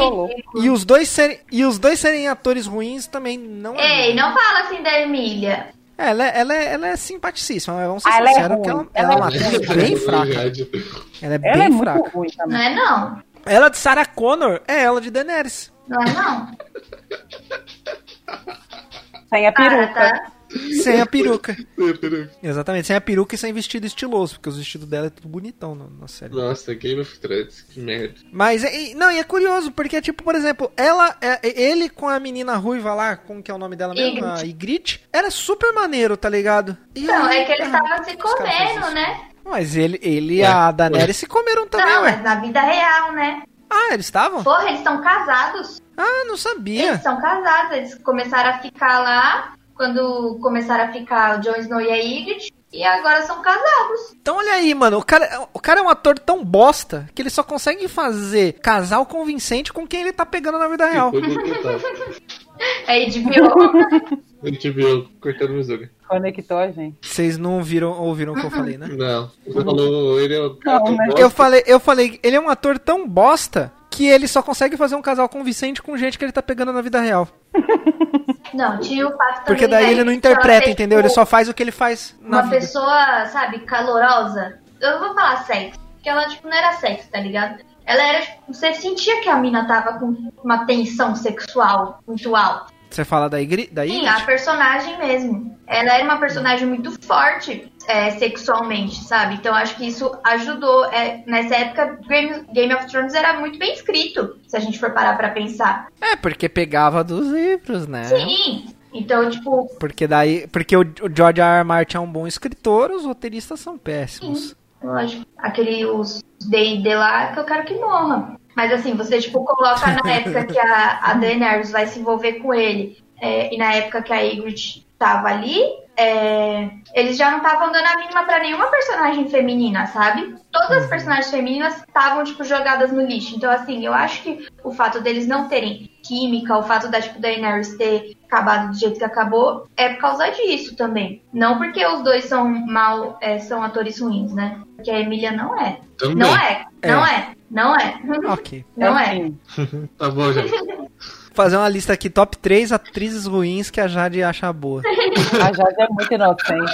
E os dois serem, e os dois serem atores ruins também não é. Ei, não fala assim da Emília. Ela, é- ela, é, ela é simpaticíssima, mas vamos ser Ah, ela é sinceros que ela, ela é Ela uma é atriz É bem fraca. Ela é Ela bem é muito fraca. ruim Não é não. Ela de Sarah Connor é ela de Daenerys. Não é não. Sem a peruca. tá? Sem a peruca. É, peraí. Exatamente, sem a peruca e sem vestido estiloso, porque os vestidos dela é tudo bonitão no- na série. Nossa, Game of Thrones, que merda. Mas, e- não, e é curioso, porque, tipo, por exemplo, ela, é- ele com a menina ruiva lá, como que é o nome dela mesmo? Ygritte. A era super maneiro, tá ligado? E Não, aí, é que eles ah, estavam se comendo, né? Mas ele, ele e Ué, a Daenerys se comeram também, Não, ué. mas na vida real, né? Ah, eles estavam? Porra, eles estão casados. Ah, não Eles sabia. são casados. Eles começaram a ficar lá. Quando começaram a ficar o Jon Snow e a Ygritte. e agora são casados. Então olha aí, mano, o cara, o cara é um ator tão bosta que ele só consegue fazer casal convincente com quem ele tá pegando na vida real. Conectado. É HBO. A gente viu cortando o Mizuga. Conectou a gente. Vocês não viram, ouviram o que eu falei, né? Não. Você falou, ele é cara Não, mas- bosta. Eu falei, eu falei, ele é um ator tão bosta que ele só consegue fazer um casal convincente com gente que ele tá pegando na vida real. Não, tinha o fato também. Porque daí né, ele não interpreta, entendeu? tipo, Ele só faz o que ele faz Uma vida. pessoa, sabe, calorosa. Eu vou falar sexo, porque ela, tipo, não era sexo, tá ligado? Ela era, tipo, você sentia que a mina tava com uma tensão sexual muito alta. Você fala da Igri, da Sim, Ingrid? a personagem mesmo. Ela era uma personagem muito forte é, sexualmente, sabe? Então acho que isso ajudou. É, nessa época, Game, Game of Thrones era muito bem escrito, se a gente for parar pra pensar. É, porque pegava dos livros, né? Sim. Então, tipo, Porque daí, porque o, o George R. R. Martin é um bom escritor, os roteiristas são péssimos. lógico, aquele os D&D lá que eu quero que morra. Mas assim, você tipo coloca na época que a, a Daenerys vai se envolver com ele é, e na época que a Ygritte tava ali, é, eles já não estavam dando a mínima pra nenhuma personagem feminina, sabe? Todas as personagens femininas estavam tipo jogadas no lixo. Então assim, eu acho que o fato deles não terem química, o fato da tipo Daenerys ter acabado do jeito que acabou, é por causa disso também. Não porque os dois são mal, é, são atores ruins, né? Porque a Emília não é. Também. Não é, não é, não é. Ok. Não é. Assim, Tá bom, gente. Fazer uma lista aqui, top 3 atrizes ruins que a Jade acha boa. A Jade é muito inocente.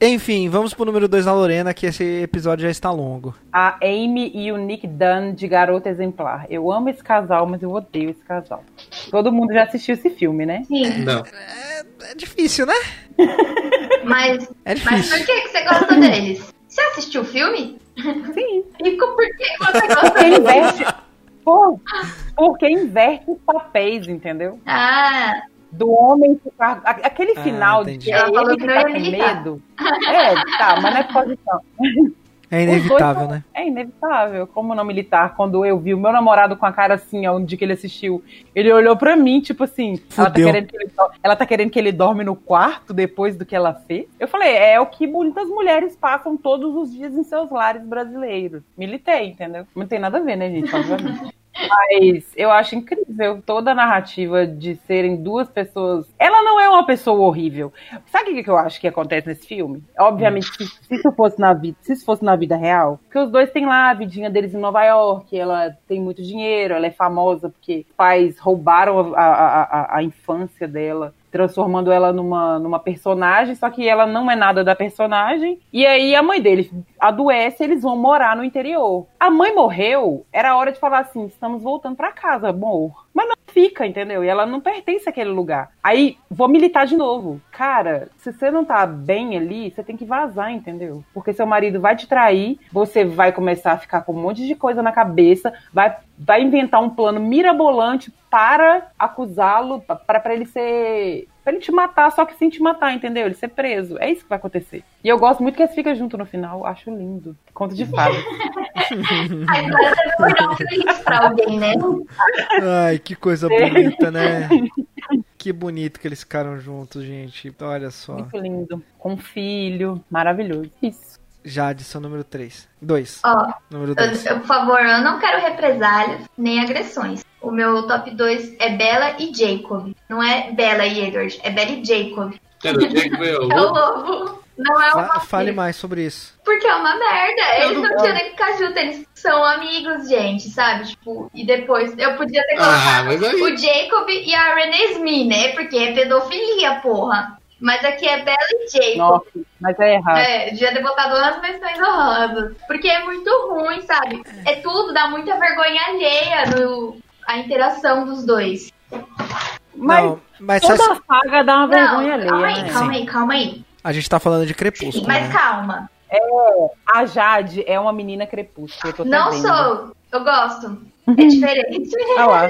Enfim, vamos pro número 2 da Lorena, que esse episódio já está longo. A Amy e o Nick Dunn de Garota Exemplar. Eu amo esse casal, mas eu odeio esse casal. Todo mundo já assistiu esse filme, né? Sim, Não. É difícil, né? mas, É mas difícil. por que, que você gosta deles? Você assistiu o filme? Sim. E por que você gosta deles? inverte. Por, porque inverte os papéis, entendeu? Ah, Do homem ficar. Aquele Ah, final entendi. de é Ela falou ele que que tá com medo. É, tá, mas não é posição. É inevitável, né? É inevitável. Como não militar? Quando eu vi o meu namorado com a cara assim, ó, dia que ele assistiu, ele olhou pra mim, tipo assim, ela tá, querendo que ele, ela tá querendo que ele dorme no quarto depois do que ela fez. Eu falei, é o que muitas mulheres passam todos os dias em seus lares brasileiros. Militei, entendeu? Não tem nada a ver, né, gente? Obviamente. Mas eu acho incrível toda a narrativa de serem duas pessoas. Ela não é uma pessoa horrível. Sabe o que eu acho que acontece nesse filme? Obviamente, se, se isso fosse na vida, se isso fosse na vida real, porque os dois têm lá a vidinha deles em Nova York, ela tem muito dinheiro, ela é famosa porque pais roubaram a, a, a, a infância dela transformando ela numa, numa personagem, só que ela não é nada da personagem. E aí a mãe dele adoece, eles vão morar no interior. A mãe morreu, era hora de falar assim: estamos voltando pra casa, amor. Mas não fica, entendeu? E ela não pertence àquele lugar. Aí, vou militar de novo. Cara, se você não tá bem ali, você tem que vazar, entendeu? Porque seu marido vai te trair, você vai começar a ficar com um monte de coisa na cabeça, vai, vai inventar um plano mirabolante para acusá-lo, para ele ser. Pra ele te matar, só que sem te matar, entendeu? Ele ser preso. É isso que vai acontecer. E eu gosto muito que eles ficam juntos no final. Acho lindo. Conto de fadas. agora você vai dar feliz pra alguém, né? Ai, que coisa bonita, né? Que bonito que eles ficaram juntos, gente. Olha só. Muito lindo. Com um filho. Maravilhoso. Isso. Jade, seu número 3. 2. Ó, Número eu- 2. eu, por favor, eu não quero represálias nem agressões. O meu top 2 é Bella e Jacob. Não é Bella e Edward, é Bella e Jacob. Jack meu. É o lobo. Não é uma Fale mais sobre isso. Porque é uma merda. Eles Eu não não- tinham nem que ficar juntos, eles são amigos, gente, sabe? Tipo, e depois eu podia ter Ah, colocado mas aí. o Jacob e a Renée Smith, né? Porque é pedofilia, porra. Mas aqui é Bella e Jacob. Nossa, mas é errado. É, devia ter botado umas menções honrosas. Porque é muito ruim, sabe? É tudo, dá muita vergonha alheia no, a interação dos dois. Mas não, mas toda só- a saga dá uma vergonha não, calma alheia, aí, né? calma aí, calma aí. a gente tá falando de Crepúsculo, Mas né? calma. A Jade é uma menina crepúsculo. Eu tô Não vendo. sou. Eu gosto. É diferente. Ah lá.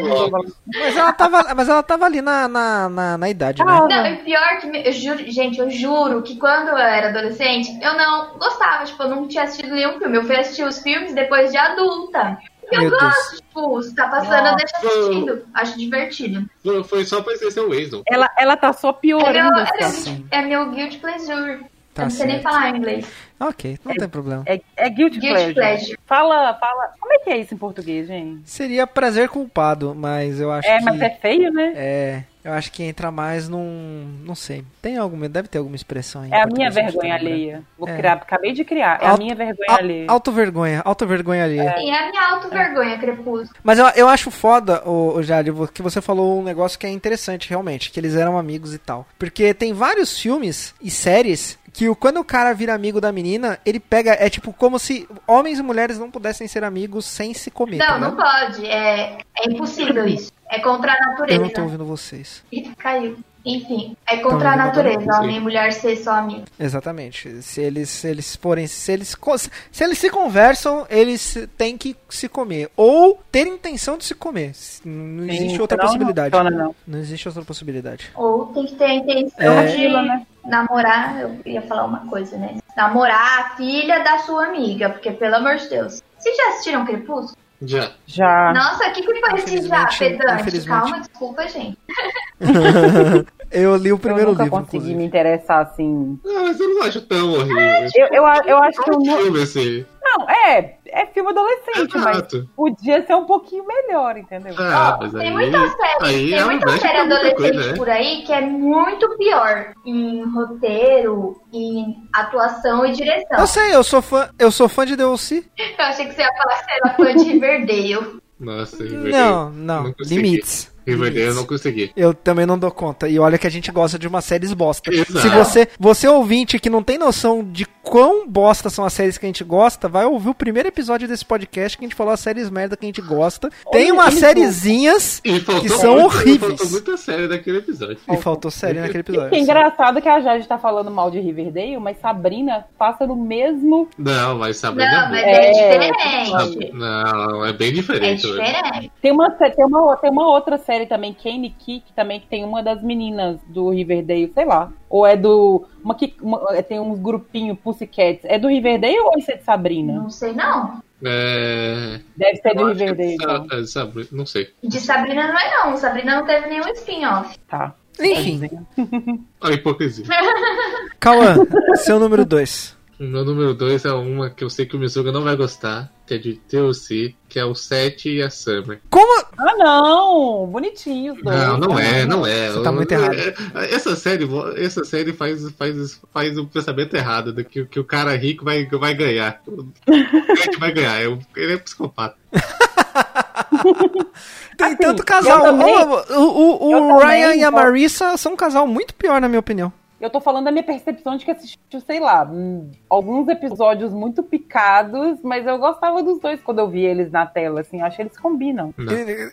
Mas ela tava, mas ela tava ali na, na, na, na idade, né? Ah, Não, e pior que, eu juro, gente, eu juro que quando eu era adolescente, eu não gostava, tipo, eu não tinha assistido nenhum filme. Eu fui assistir os filmes depois de adulta. Eu Meu Deus. gosto, tipo, se tá passando, eu deixo assistindo. Acho divertido. Foi- só pra esquecer o Waze. Ela, ela tá só É piorando meu, é, situação. meu, é meu guilty pleasure. Tá eu não sei nem falar inglês. Ok, não tem problema. É, é guilty, Guilty pleasure. pleasure. Fala, fala. Como é que é isso em português, gente? Seria prazer culpado, mas eu acho É, que. mas é feio, né? É, eu acho que entra mais num. Não sei. Tem alguma. Deve ter alguma expressão aí. em É a minha português, vergonha alheia. Vou É. criar, acabei de criar. É a minha vergonha Au- alheia. Auto-vergonha, auto-vergonha alheia. Sim, é a minha auto-vergonha, Crepúsculo. Mas eu, eu acho foda, o, o Jade, que você falou um negócio que é interessante, realmente, que eles eram amigos e tal. Porque tem vários filmes e séries que o- quando o cara vira amigo da menina, ele pega. É tipo como se homens e mulheres não pudessem ser amigos sem se comer. tá Não, não ligado? pode. É, é impossível isso. É contra a Eu natureza. não tô ouvindo vocês. Ih, Caiu. Enfim, é contra a natureza. Homem e mulher ser só amigos. Exatamente. Se eles, se eles forem, se eles, se eles se conversam, eles têm que se comer ou ter intenção de se comer. Não existe Sim, outra senão possibilidade. Não, funciona, não. Não existe outra possibilidade. Ou tem que ter a intenção É. de né? Namorar. Eu ia falar uma coisa, né? Namorar a filha da sua amiga. Porque, pelo amor de Deus. Vocês já assistiram Crepúsculo? Já. Já. Nossa, o que, que foi esse já, pedante? Calma, desculpa, gente. Eu li o primeiro eu nunca livro, consegui inclusive. me interessar assim. Ah, mas eu não acho tão horrível. Eu, eu, a- eu acho que É eu um não. filme, assim. Não, é. É filme adolescente, mas Exato. podia ser um pouquinho melhor, entendeu? Ah, mas tem aí... muita série, aí tem ela muita série adolescente coisa, né? por aí que é muito pior em roteiro, em atuação e direção. Eu sei, eu sou fã, eu sou fã de DLC. Eu achei que você ia falar que você era fã de Riverdale. Nossa, Riverdale. Não, não, Não limites. Riverdale eu não consegui. Eu também não dou conta. E olha que a gente gosta de umas séries bosta. Exato. Se você, você ouvinte que não tem noção de quão bosta são as séries que a gente gosta, vai ouvir o primeiro episódio desse podcast que a gente falou as séries merda que a gente gosta. Tem Olha umas sériezinhas que são muito- horríveis. Faltou muita série daquele episódio. E faltou série naquele E que é episódio. engraçado que a Jade tá falando mal de Riverdale, mas Sabrina passa no mesmo. Não, mas Sabrina Não, é mas boa. é, É, diferente. Não, é bem É diferente. velho. diferente. Tem uma, tem uma, tem uma outra série também, Kane Key, que também que tem uma das meninas do Riverdale, sei lá. Ou é do. Uma que uma- é, tem uns grupinhos Pussycats. É do Riverdale ou isso é de Sabrina? Não sei não. É... Deve ser do que Riverdale, Sa- então. é, Sabrina, não sei. De Sabrina não é não. Sabrina não teve nenhum spin-off. Tá. Enfim, A hipocrisia. Cauã, seu número 2. O meu número 2 é uma que eu sei que o Mizuga não vai gostar, que é de TLC, que é o 7 e a Summer. Como? Ah, não! Bonitinhos, dois. Não, não é, não é. Você tá muito errado. É, Essa série, essa série faz, faz, faz o pensamento errado de que, que o cara rico vai, vai ganhar. O Ed vai ganhar. é um- Ele é psicopata. Tem Assim, tanto casal. o o, o eu também Ryan e a. Marissa são um casal muito pior, na minha opinião. Eu tô falando da minha percepção de que assistiu, sei lá, alguns episódios muito picados, mas eu gostava dos dois quando eu vi eles na tela, assim, eu acho que eles combinam.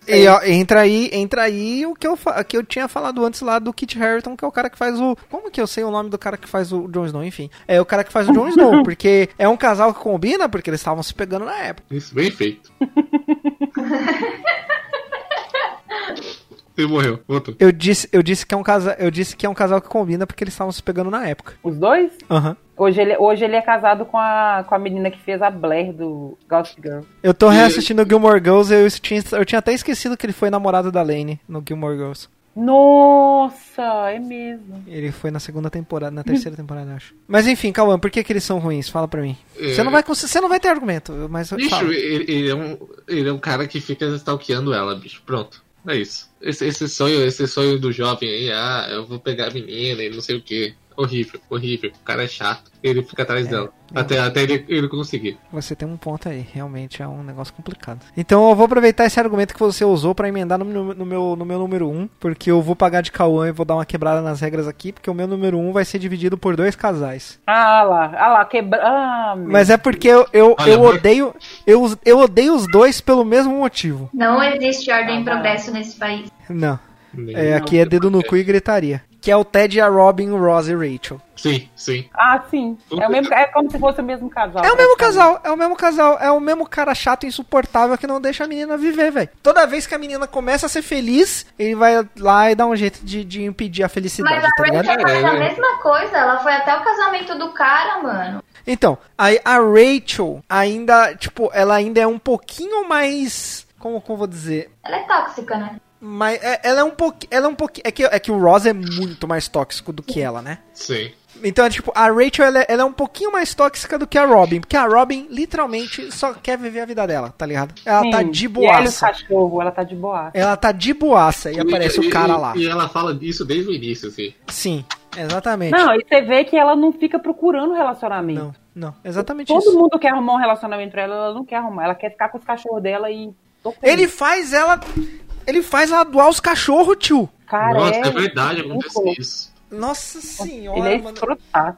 E, e, ó, entra aí, entra aí o que eu, que eu tinha falado antes lá do Kit Harington, que é o cara que faz o. Como que eu sei o nome do cara que faz o Jon Snow? Enfim, é o cara que faz o Jon Snow, porque é um casal que combina, porque eles estavam se pegando na época. Isso, bem feito. Ele morreu, voltou. Eu disse, eu disse que é um casal, eu disse que é um casal que combina porque eles estavam se pegando na época. Os dois? Aham. Hoje ele, hoje ele é casado com a, com a menina que fez a Blair do Gossip Girl. Eu tô reassistindo Gilmore Girls, eu tinha, eu tinha até esquecido que ele foi namorado da Lane no Gilmore Girls. Nossa, é mesmo. Ele foi na segunda temporada, na terceira temporada, eu acho. Mas enfim, Cauã, por que, que eles são ruins? Fala pra mim. É. Você não vai você não vai ter argumento, mas Bicho, fala. ele, ele é um, ele é um cara que fica stalkeando ela, bicho. Pronto. É isso. Esse, esse sonho, esse sonho do jovem aí, ah, eu vou pegar a menina e não sei o que. Horrível, horrível. O cara é chato. Ele fica atrás dela. Até, até ele, ele conseguir. Você tem um ponto aí, realmente é um negócio complicado. Então eu vou aproveitar esse argumento que você usou pra emendar no, meu- no meu, no meu número 1, um, porque eu vou pagar de Cauã e vou dar uma quebrada nas regras aqui, porque o meu número 1 um vai ser dividido por dois casais. Ah lá, ah lá, quebra. Ah, meu Mas é porque eu, eu, Olha, eu odeio. Eu, eu odeio os dois pelo mesmo motivo. Não existe ordem Ah, e progresso nesse país. Não. É, aqui é dedo no cu e gritaria. Que é o Ted, a Robin, o Ross e Rachel. Sim, sim. Ah, sim. É, o mesmo, é como se fosse o mesmo casal. É o mesmo casal, é o mesmo casal, é o mesmo cara chato e insuportável que não deixa a menina viver, velho. Toda vez que a menina começa a ser feliz, ele vai lá e dá um jeito de, de impedir a felicidade, Mas a tá ligado? Rachel faz É, a é. mesma coisa. Ela foi até o casamento do cara, mano. Então, aí a Rachel ainda, tipo, ela ainda é um pouquinho mais. Como, como eu vou dizer? Ela é tóxica, né? Mas é- ela é um pouquinho. Ela é um pouquinho. É que, é que o Ross é muito mais tóxico do que ela, né? Sim. Então, é, tipo, a Rachel ela, é- ela é um pouquinho mais tóxica do que a Robin. Porque a Robin, literalmente, só quer viver a vida dela, tá ligado? Ela tá Sim. de E ela e o boaça. cachorro, ela tá de boa. Ela tá de boaça e aparece o cara lá. E ela fala disso desde o início, assim. Sim, exatamente. Não, e você vê que ela não fica procurando relacionamento. Não, não, exatamente Todo isso. mundo quer arrumar um relacionamento pra ela, ela não quer arrumar. Ela quer ficar com os cachorros dela e. Ele faz ela. Ele faz ela doar os cachorros, tio. Cara, Nossa, é, é, verdade, acontece isso. Nossa senhora, Ele é mano.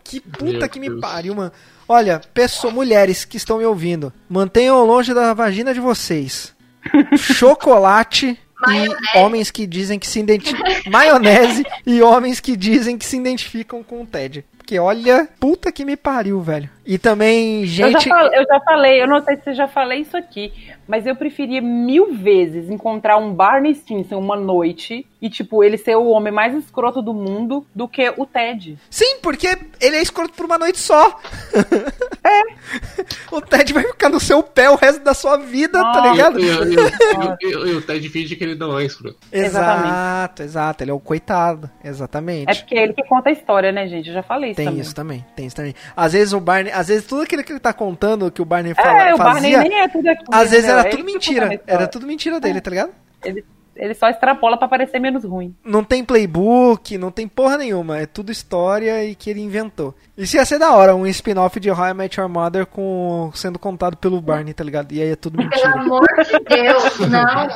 Que puta Meu que me Deus. pariu, mano. Olha, pessoas, mulheres que estão me ouvindo, mantenham longe da vagina de vocês. Chocolate e Maionese. homens que dizem que se identificam. Maionese e homens que dizem que se identificam com o Ted. Porque olha, puta que me pariu, velho. E também, Eu, já gente. falei, eu já falei, eu não sei se eu já falei isso aqui, mas eu preferia mil vezes encontrar um Barney Stinson uma noite e, tipo, ele ser o homem mais escroto do mundo do que o Ted. Sim, porque ele é escroto por uma noite só. É. o Ted vai ficar no seu pé o resto da sua vida, tá ligado? E, e, e, e, e o Ted finge que ele não é escroto. Exatamente. Exato, exato. Ele é o coitado. Exatamente. É porque é ele que conta a história, né, gente? Eu já falei isso Tem também. isso também, tem isso também. Às vezes o Barney, às vezes tudo aquilo que ele tá contando, que o Barney fala, É, o Barney fazia, nem é tudo aquilo. às vezes entendeu? era É tudo mentira. Era tudo mentira dele, tá ligado? Ele, ele só extrapola pra parecer menos ruim. Não tem playbook, não tem porra nenhuma. É tudo história e que ele inventou. Isso ia ser da hora, um spin-off de How I Met Your Mother com, sendo contado pelo Barney, tá ligado? E aí é tudo Pelo mentira. amor de Deus, não.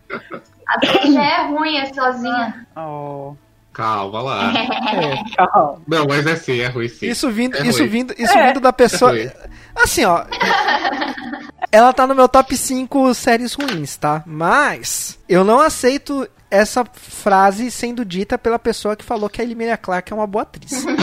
A já é ruim, é sozinha. Oh, Calma lá. É. tchau. Não, mas é sim, é ruim sim. Isso vindo, É isso ruim. vindo, isso É. vindo da pessoa. É ruim. assim, ó. ela tá no meu top 5 séries ruins, tá? Mas eu não aceito essa frase sendo dita pela pessoa que falou que a Emilia Clarke é uma boa atriz.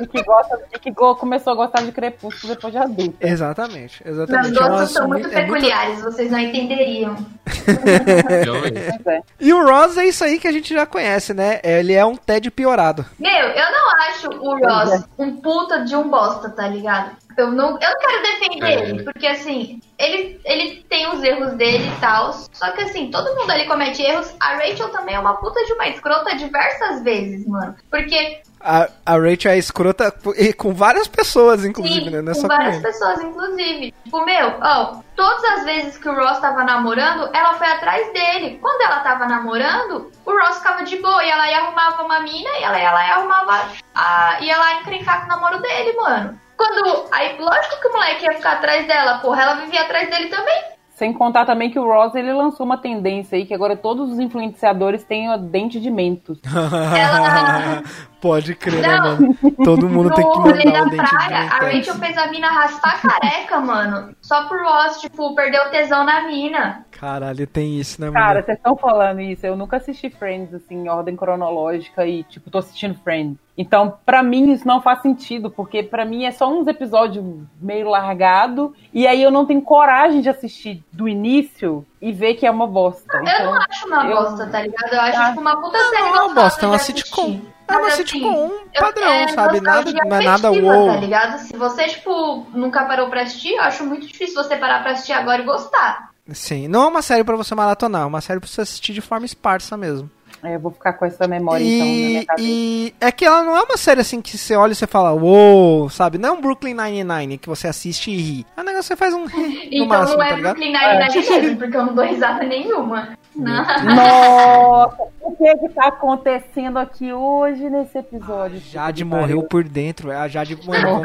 E que, gosta, e que go- começou a gostar de Crepúsculo depois de adulto. exatamente, Meus exatamente. É um gostos são assunto- muito é muito- peculiares, vocês não entenderiam. É. E o Ross é isso aí que a gente já conhece, né? Ele é um Ted piorado. Meu, eu não acho o Ross um puta de um bosta, tá ligado? Eu não, eu não quero defender É. ele, porque assim, ele, ele tem os erros dele e tal. Só que assim, todo mundo ali comete erros. A Rachel também é uma puta de uma escrota diversas vezes, mano. Porque, A, a Rachel é escrota com- e com várias pessoas, inclusive, sim, né? Não é com só com várias ele. pessoas, inclusive. Tipo, meu, ó, todas as vezes que o Ross tava namorando, ela foi atrás dele. Quando ela tava namorando, o Ross ficava de boa e ela ia arrumava uma mina e ela ia lá e arrumava. A, ia lá encrencar com o namoro dele, mano. Quando. Aí, lógico que o moleque ia ficar atrás dela, porra, ela vivia atrás dele também. Sem contar também que o Ross ele lançou uma tendência aí que agora todos os influenciadores têm o dente de mentos. Ela- Pode crer, né, mano? Todo mundo tem que mandar da o dente praia, a de Rachel fez a mina raspar careca, mano. Só pro Ross, tipo, perder o tesão na mina. Caralho, tem isso, né, mano? Cara, vocês estão falando isso. Eu nunca assisti Friends, assim, em ordem cronológica e, tipo, tô assistindo Friends. Então, pra mim, isso não faz sentido, porque pra mim é só uns episódios meio largado, e aí eu não tenho coragem de assistir do início e ver que é uma bosta. Eu Então, não acho uma eu- bosta, tá ligado? Eu acho, Ah. tipo, uma puta série Não é uma bosta, é uma sitcom. É uma Mas, sitcom assim, eu- padrão, é sabe? Nada, não é nada wow. Tá ligado? Se você, tipo, nunca parou pra assistir, eu acho muito difícil você parar pra assistir agora e gostar. Sim, não é uma série pra você maratonar, é uma série pra você assistir de forma esparsa mesmo. é, eu vou ficar com essa memória, então, na E, minha cabeça. e é que ela não é uma série assim que você olha e você fala, uou, sabe? Não é um Brooklyn Nine-Nine que você assiste e ri. É um negócio que você faz um ri no Então máximo, não tá é ligado? Brooklyn Nine-Nine mesmo, porque eu não dou risada nenhuma. Não. Nossa, o que que tá acontecendo aqui hoje nesse episódio? Jade Puta que morreu por dentro, velho. A Jade morreu.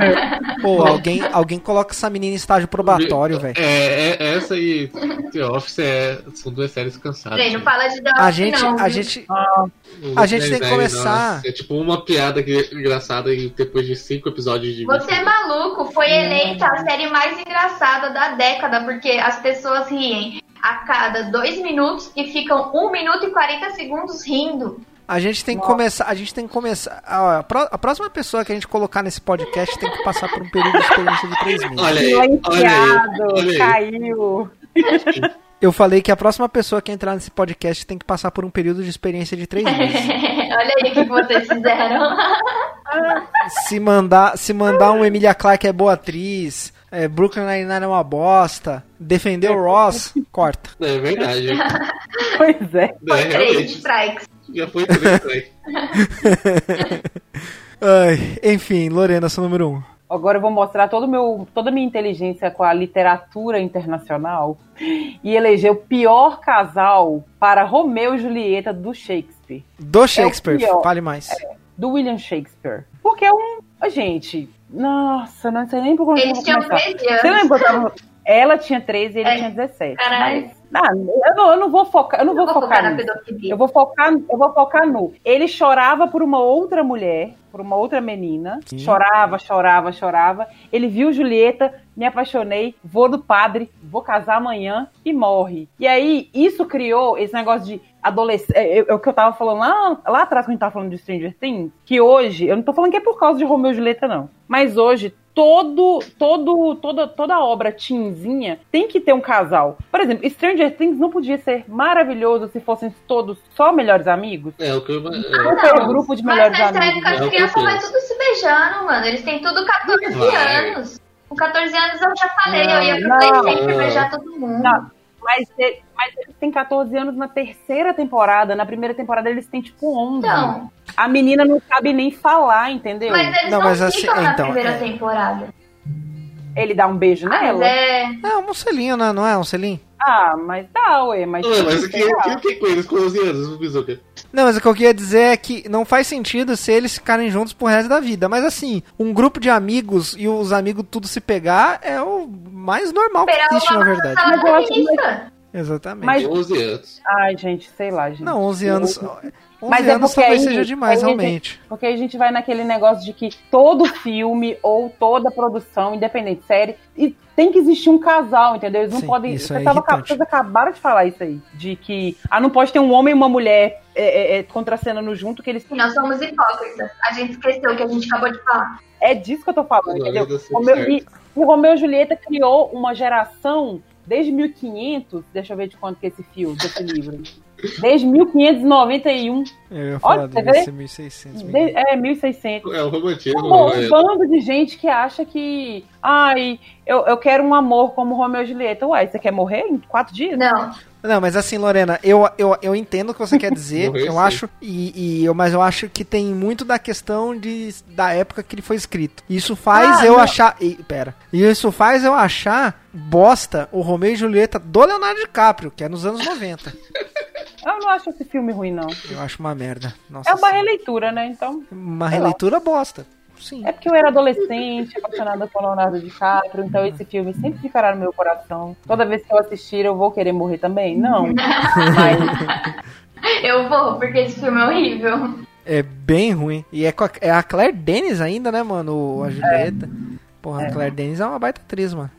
Pô, alguém, alguém coloca essa menina em estágio probatório, velho. É, é, essa e The Office é, são duas séries cansadas. Peraí, não fala de The A Office, gente, não, a gente, Ah, a gente tem que começar- nossa, é tipo uma piada que- engraçada e depois de cinco episódios de Você é maluco, foi eleita a série mais engraçada da década, porque as pessoas riem a cada dois minutos e ficam um minuto e 40 segundos rindo. a gente tem que Nossa. começar, a gente tem que começar. A, a próxima pessoa que a gente colocar nesse podcast tem que passar por um período de experiência de três meses. Olha aí, olha aí, Silenciado, olha aí. caiu. Eu falei que a próxima pessoa que entrar nesse podcast tem que passar por um período de experiência de três meses. Olha aí o que vocês fizeram. se mandar, se mandar um Emilia Clarke é boa atriz, é, Brooklyn Nine-Nine é uma bosta, defender o Ross, corta. É verdade. Pois é. É, Três strikes. Já foi três aí. Ai, enfim, Lorena, seu número um. Agora eu vou mostrar todo meu, toda a minha inteligência com a literatura internacional e eleger o pior casal para Romeu e Julieta do Shakespeare. Do Shakespeare, pior. fale mais. Do William Shakespeare. Porque é um. Gente, nossa, não sei nem por onde eu Eles vou tinham começar. 13 Você anos. lembra eu tava- Ela tinha 13 e ele É, tinha 17. caralho. Mas, ah, eu, não, eu não vou focar, eu não, vou, focar, na nisso. pedofilia. Eu vou focar, eu vou focar no. Ele chorava por uma outra mulher, por uma outra menina. Sim. Chorava, chorava, chorava. Ele viu Julieta, me apaixonei, vou do padre, vou casar amanhã e morre. E aí, isso criou esse negócio de adolescente. É, é o que eu tava falando lá, lá atrás, quando a gente tava falando de Stranger Things, que hoje, eu não tô falando que é por causa de Romeu e Julieta, não. Mas hoje, todo, todo, toda, toda obra teenzinha tem que ter um casal. Por exemplo, Stranger Things não podia ser maravilhoso se fossem todos só melhores amigos. É, o que eu. Não É, um grupo de Mas melhores nessa amigos. época É as o que crianças penso. tudo se beijando, mano. Eles têm tudo 14 Vai. anos. Com 14 anos eu já falei, eu ia pro Não, Play não. Center beijar todo mundo. Não. Mas, mas eles têm 14 anos na terceira temporada. Na primeira temporada eles têm tipo 11. Então, A menina não sabe nem falar, entendeu? mas eles Não, não, mas assim, ficam na então, primeira é. temporada. Ele dá um beijo Mas nela? é. É um selinho, né? Não é um selinho? Ah, mas dá, ué. Mas, Ué, mas o que, sei lá. o que eu tenho com eles com 11 anos, Bizuca? Não, mas o que eu queria dizer é que não faz sentido se eles ficarem juntos pro resto da vida. Mas assim, um grupo de amigos e os amigos tudo se pegar é o mais normal que existe, na verdade. Mas eu acho que-. Exatamente. Mas- 11 anos. Ai, gente, sei lá, gente. Não, 11 anos. 11 Mas é porque talvez aí- seja demais, aí gente- realmente. Porque a gente vai naquele negócio de que todo filme ou toda produção, independente série, e tem que existir um casal, entendeu? Eles não Sim, podem. isso Você é tava, vocês acabaram de falar isso aí. De que ah, não pode ter um homem e uma mulher é, é, é, contracenando junto, que eles. Nós somos hipócritas. A gente esqueceu o que a gente acabou de falar. É disso que eu tô falando, entendeu? Romeu, certo. e, o Romeu e Julieta criou uma geração desde 1500. Deixa eu ver de quanto que é esse filme, desse livro. Desde 1591. Eu ia Olha, falar você deve ser 1600. de- é, 1600. É o romantismo. Um é. bando de gente que acha que. Ai, eu, eu quero um amor como Romeu e Julieta. Uai, você quer morrer em quatro dias? Não. Não, mas assim, Lorena, eu, eu, eu entendo o que você quer dizer, Morreu, eu sim. acho, e, e eu, mas eu acho que tem muito da questão de, da época que ele foi escrito. Isso faz Ah, eu não. achar. E, pera. Isso faz eu achar bosta o Romeu e Julieta do Leonardo DiCaprio, que é nos anos 90. Eu não acho esse filme ruim, não. Eu acho uma merda. Nossa É uma Senhora. releitura, né? Então. Uma sei lá. releitura bosta. Sim. É porque eu era adolescente, apaixonada por Leonardo DiCaprio, então esse filme sempre ficará no meu coração. Toda vez que eu assistir, eu vou querer morrer também? Não. Mas Eu vou, porque esse filme é horrível. É bem ruim. E é, com a, é a Claire Denis ainda, né, mano? A Julieta. Porra, a Claire Denis é uma baita atriz, mano.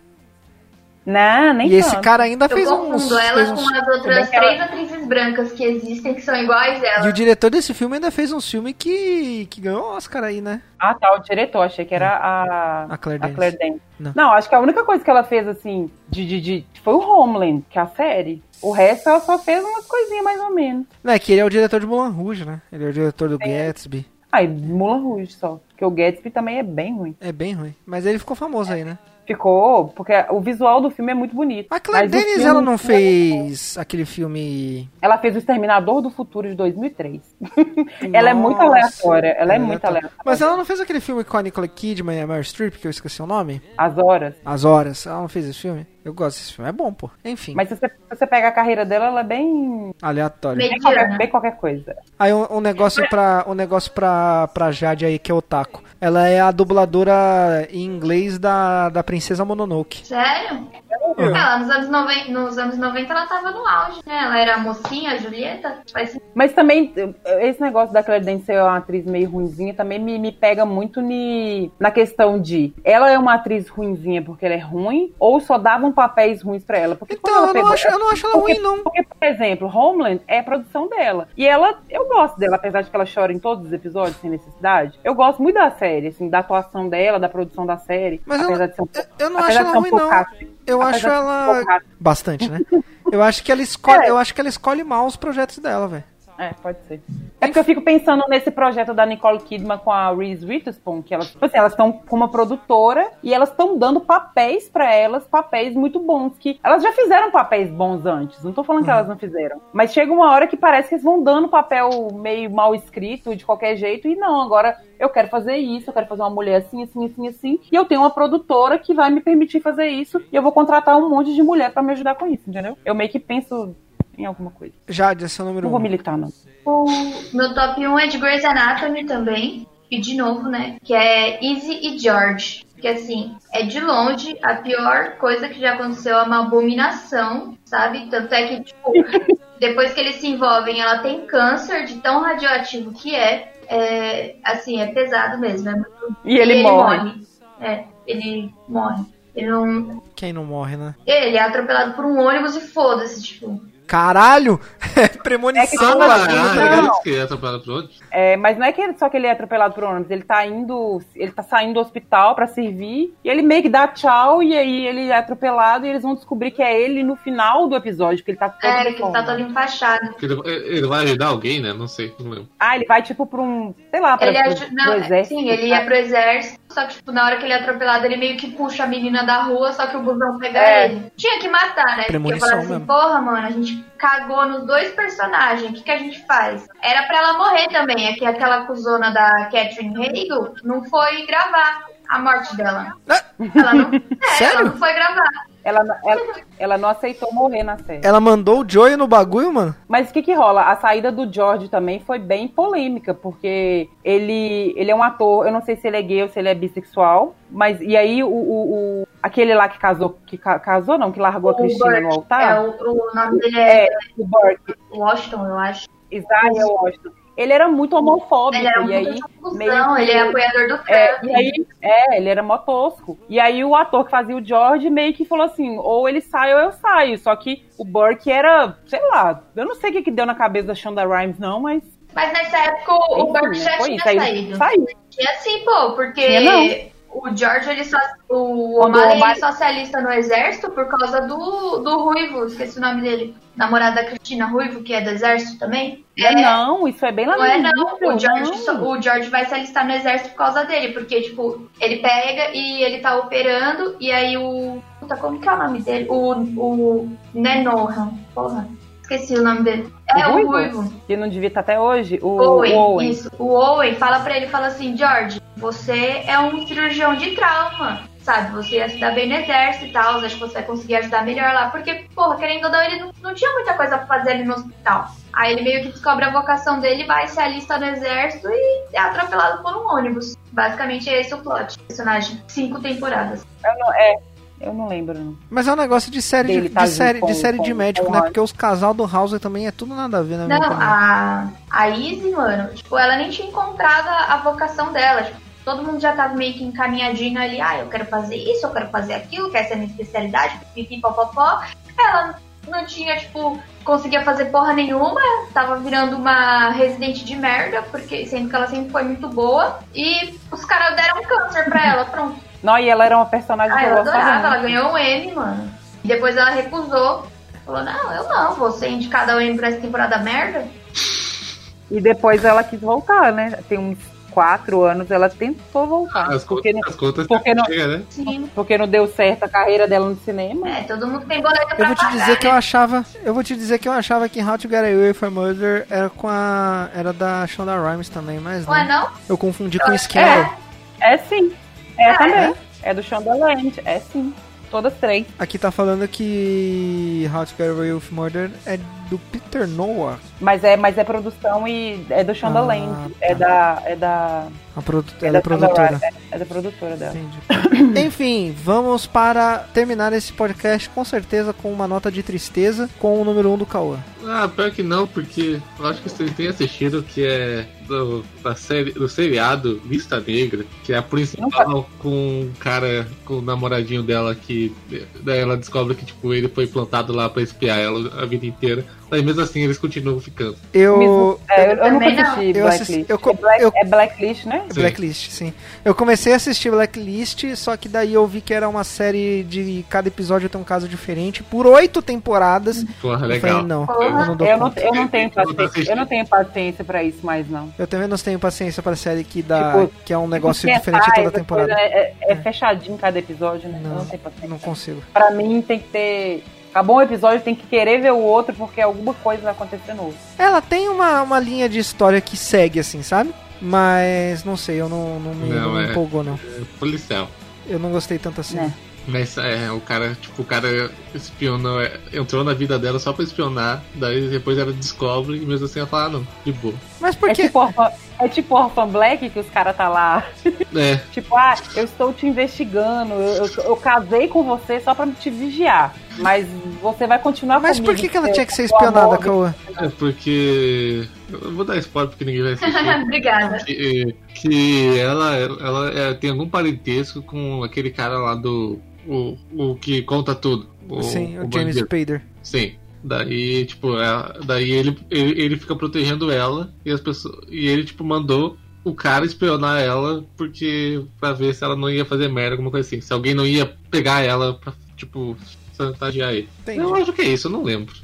Não, nem E esse tanto. cara ainda Eu fez uns. confundo ela fez com uns- as outras ela- três atrizes brancas que existem, que são iguais a E ela. o diretor desse filme ainda fez um filme que, que ganhou Oscar aí, né? Ah, tá, o diretor, achei que era a, A Claire a. Claire Danes. Não. Não. acho que a única coisa que ela fez, assim, de, de, de- foi o Homeland, que é a série. O resto ela só fez umas coisinhas mais ou menos. Não, é que ele é o diretor de Mulan Rouge, né? Ele é o diretor do Gatsby. Aí, Mulan Rouge só. Porque o Gatsby também é bem ruim. É bem ruim. Mas ele ficou famoso aí, né? Ficou, porque o visual do filme é muito bonito. A Claire Denis, ela não fez aquele filme. Ela fez o Exterminador do Futuro de 2003. ela é muito aleatória. Ela é ela muito aleatória. Mas ela não fez aquele filme com a Nicole Kidman e a Meryl Streep, que eu esqueci o nome? As horas. As Horas. Ela não fez esse filme? Eu gosto desse filme. É bom, pô. Enfim, Mas se você, se você pega a carreira dela, ela é bem. aleatório. Bem qualquer, Mediana. bem qualquer coisa. Aí um, um negócio pra um negócio pra, pra Jade aí, que é o Taco. Ela é a dubladora em inglês da, da Princesa Mononoke. Sério? Uhum. Ela, nos anos, 90, nos anos 90 ela tava no auge, né? Ela era a mocinha, a Julieta. Faz sentido. Mas também, esse negócio da Claire ser uma atriz meio ruinzinha também me, me pega muito ni, na questão de ela é uma atriz ruinzinha porque ela é ruim ou só davam papéis ruins pra ela? Porque Então, ela eu não, pegou- acho, eu não acho ela porque, ruim, não. Porque, por exemplo, Homeland é a produção dela. E ela, eu gosto dela, apesar de que ela chora em todos os episódios sem necessidade. Eu gosto muito da série, assim, da atuação dela, da produção da série. Mas eu, apesar de ser um eu, eu não apesar acho ela um ruim, não. rápido. Eu acho ela. Bastante, né? Eu acho que ela escolhe, É. eu acho que ela escolhe mal os projetos dela, velho. É, pode ser. É porque eu fico pensando nesse projeto da Nicole Kidman com a Reese Witherspoon, que elas, tipo assim, elas estão com uma produtora e elas estão dando papéis pra elas, papéis muito bons, que elas já fizeram papéis bons antes, não tô falando que elas não fizeram, mas chega uma hora que parece que eles vão dando papel meio mal escrito, de qualquer jeito, e não, agora eu quero fazer isso, eu quero fazer uma mulher assim, assim, assim, assim, e eu tenho uma produtora que vai me permitir fazer isso, e eu vou contratar um monte de mulher pra me ajudar com isso, entendeu? Eu meio que penso em alguma coisa. Jade, esse é o número Não vou 1. militar, não. O meu top 1 é de Grey's Anatomy também. E de novo, né? Que é Izzy e George. Que assim, é de longe a pior coisa que já aconteceu, é uma abominação, sabe? Tanto é que, tipo, depois que eles se envolvem, ela tem câncer de tão radioativo que é. É, assim, é pesado mesmo. É muito... E ele morre. É, ele morre. Ele não. Quem não morre, né? Ele é atropelado por um ônibus e foda-se, tipo. Caralho! É que Premonição, como mano. assim? Ah, que atropelado. É, mas não é que ele- só que ele é atropelado por ônibus, ele tá indo, ele tá saindo do hospital pra servir, e ele meio que dá tchau, e aí ele é atropelado, e eles vão descobrir que é ele no final do episódio, que ele tá todo É, que ele tá todo enfaixado. Que Ele, ele vai ajudar alguém, né? Não sei, não lembro. Ah, ele vai tipo pra um, sei lá, pra, Ele pro, aju- pro não, exército. sim, ele ia pro exército, só que tipo, na hora que ele é atropelado, ele meio que puxa a menina da rua, só que o busão pega É. ele. Tinha que matar, né? Porque eu Premonição falava assim, mesmo. porra, mano, a gente cagou nos dois personagens, o que, que a gente faz? Era pra ela morrer também, é que aquela cuzona da Catherine Hagel não foi gravar a morte dela. Ah, Ela não, é, Sério? ela não foi gravar. Ela, ela, ela não aceitou morrer na série. Ela mandou o Joey no bagulho, mano? Mas o que que rola? A saída do George também foi bem polêmica, porque ele, ele é um ator, eu não sei se ele é gay ou se ele é bissexual, mas e aí o, o, o- aquele lá que casou, que ca- casou não, que largou a O Cristina Burt, no altar, É, o, o nome dele é, é, o Burke, Washington, eu acho. Isaiah Washington. Ele era muito homofóbico, Ele era e aí meio que- ele é apoiador do É, Trump. e aí, é, ele era mó tosco. E aí o ator que fazia o George meio que falou assim, ou ele sai ou eu saio. Só que o Burke era, sei lá, eu não sei o que, que deu na cabeça da Shonda Rhimes, não, mas. Mas nessa época o, o enfim, Burke já tinha isso. Aí saído. saiu. Tinha sim, pô, porque Tinha não. O George, ele só. O O'Malley ele só se alista no exército por causa do, do Ruivo, esqueci o nome dele. Namorada da Cristina Ruivo, que é do exército também. É, não, isso é bem lá Não é não, o George, não. o George vai se alistar no exército por causa dele, porque, tipo, ele pega e ele tá operando, e aí o. Puta, como que é o nome dele? O. o Nenohan, porra. Esqueci o nome dele. É O o Ruivo? Que não devia estar até hoje. O Owen, o Owen. isso. O Owen fala pra ele, fala assim, George, você é um cirurgião de trauma, sabe? Você ia se dar bem no exército e tal, acho que você vai conseguir ajudar melhor lá, porque, porra, querendo ou não, ele não, não tinha muita coisa pra fazer ali no hospital. Aí ele meio que descobre a vocação dele, vai se alista no exército e é atropelado por um ônibus. Basicamente é esse o plot. Personagem, cinco temporadas. Eu não, é, eu não lembro. Não. Mas é um negócio de série de, Dele de tá série, com- de, série de com- médico, com né? Porque os casal do House também é tudo nada a ver, né? minha Não, a, a Izzy, mano, tipo, ela nem tinha encontrado a, vocação dela. Tipo, todo mundo já tava meio que encaminhadinho ali. Ah, eu quero fazer isso, eu quero fazer aquilo, que essa é a minha especialidade, pipi, popopó. Ela não tinha, tipo, conseguia fazer porra nenhuma. Tava virando uma residente de merda, porque sendo que ela sempre foi muito boa. E os caras deram um câncer pra ela, pronto. Não, e ela era uma personagem Ah, que eu ela gostava adorava, ela ganhou um M, mano. E depois ela recusou. Falou, não, eu não, vou ser indicada ao M pra essa temporada merda. E depois ela quis voltar, né? Tem uns quatro anos ela tentou voltar. As, porque, contas, não, as contas porque não- chega, né? Sim. porque não deu certo a carreira dela no cinema. É, todo mundo tem boleto pra Eu vou te pagar, dizer que né? eu achava, eu vou te dizer que eu achava que How to Get Away with Murder era com a era da Shonda Rhimes também, mas Não é não. Eu confundi com Scandal. É. É sim. É, Ah, também. É do Shondaland. É sim. Todas três. Aqui tá falando que How to Get Away with Murder é do Peter Noah, Mas é, mas é produção e é do Shondaland. Ah, É tá. da. É da. a produ É ela é da Shonda produtora. É, é da produtora dela. Entendi. Enfim, vamos para terminar esse podcast com certeza com uma nota de tristeza com o número 1 um do Cauã. Ah, pior que não, porque eu acho que vocês têm assistido que é do, da série, do seriado Vista Negra, que é a principal com um cara, com o namoradinho dela que daí ela descobre que tipo ele foi plantado lá pra espiar ela a vida inteira. Aí mesmo assim eles continuam ficando. Eu. É, eu, eu nunca não. assisti Eu Blacklist. assisti- eu co- é, Black- eu- é Blacklist, né? Sim. Blacklist, sim. Eu comecei a assistir Blacklist, só que daí eu vi que era uma série de cada episódio tem um caso diferente, por oito temporadas. Porra, Eu falei, legal. não, Porra. eu não dou Eu não, eu não tenho Eu paciência. Eu não tenho paciência pra isso mais, não. Eu também não tenho paciência pra série que dá, Tipo, que é um negócio diferente sai, toda temporada. coisa É, é- é fechadinho cada episódio, né? Não, eu não tenho paciência. Não consigo. Pra mim tem que ter. Acabou um episódio, tem que querer ver o outro, porque alguma coisa vai acontecer novo. Ela tem uma, uma linha de história que segue, assim, sabe? Mas não sei, eu não, não me, Não, não me é. empolgou, não. É policial. Eu não gostei tanto assim. É. Mas é, o cara, tipo, o cara espionou, é, entrou na vida dela só pra espionar, daí depois ela descobre e mesmo assim ela fala, ah, não, de boa. Mas por É que. tipo, é tipo Orphan Black, que os caras tá lá. É, Tipo, ah, eu estou te investigando, eu, eu, eu casei com você só pra te vigiar. Mas você vai continuar Mas comigo. por que, que ela tinha que ser espionada. Cauã? é porque. Eu vou dar spoiler porque ninguém vai assistir. Obrigada. que, que ela, ela é, tem algum parentesco com aquele cara lá do. O, o que conta tudo. O, Sim, o, o James. Spader. Sim. Daí, tipo, é- daí ele, ele, ele fica protegendo ela e as pessoas. E ele, tipo, mandou o cara espionar ela porque. pra ver se ela não ia fazer merda, alguma coisa assim. Se alguém não ia pegar ela pra, tipo, chantagear ele. Entendi. Eu acho que é isso, eu não lembro.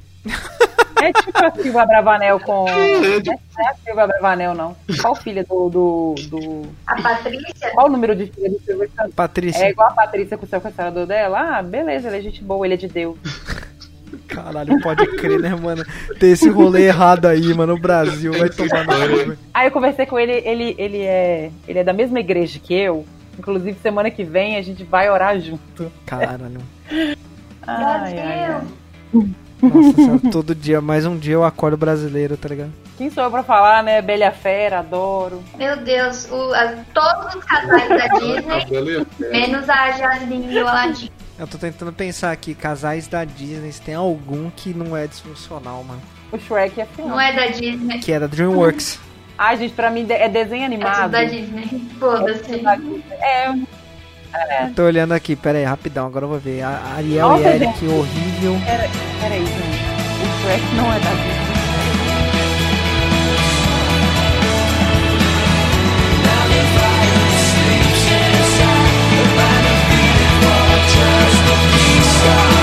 É tipo a Silva Bravanel com. É, Não é tipo- é a Silva Bravanel, não. Qual filha do. do, do... A Patrícia, Qual o número de filha do Silva? Patrícia. É igual a Patrícia com o sequestrador dela? Ah, beleza, ele é gente boa, ele é de Deus. Caralho, pode crer, né, mano? Ter esse rolê errado aí, mano. O Brasil vai tomar velho. Aí eu conversei com ele, ele, ele é. Ele é da mesma igreja que eu. Inclusive, semana que vem a gente vai orar junto. Caralho. Ai, ai, ai. Nossa senhora, todo dia, mais um dia eu acordo brasileiro, tá ligado? Quem sou eu pra falar, né? Bela Fera, adoro. Meu Deus, o- a- todos os casais da Disney, menos a Jasmine e o Aladdin. Eu tô tentando pensar aqui, casais da Disney, se tem algum que não é disfuncional, mano. O Shrek é filme. Não é da Disney, Que é da DreamWorks. Ai, gente, pra mim é desenho é animado. da Disney. Foda-se. É, Eu tô olhando aqui, pera aí, rapidão, agora eu vou ver. A Ariel Nossa, e Eric, horrível. peraí, gente. O Shrek não é da Disney. Yeah.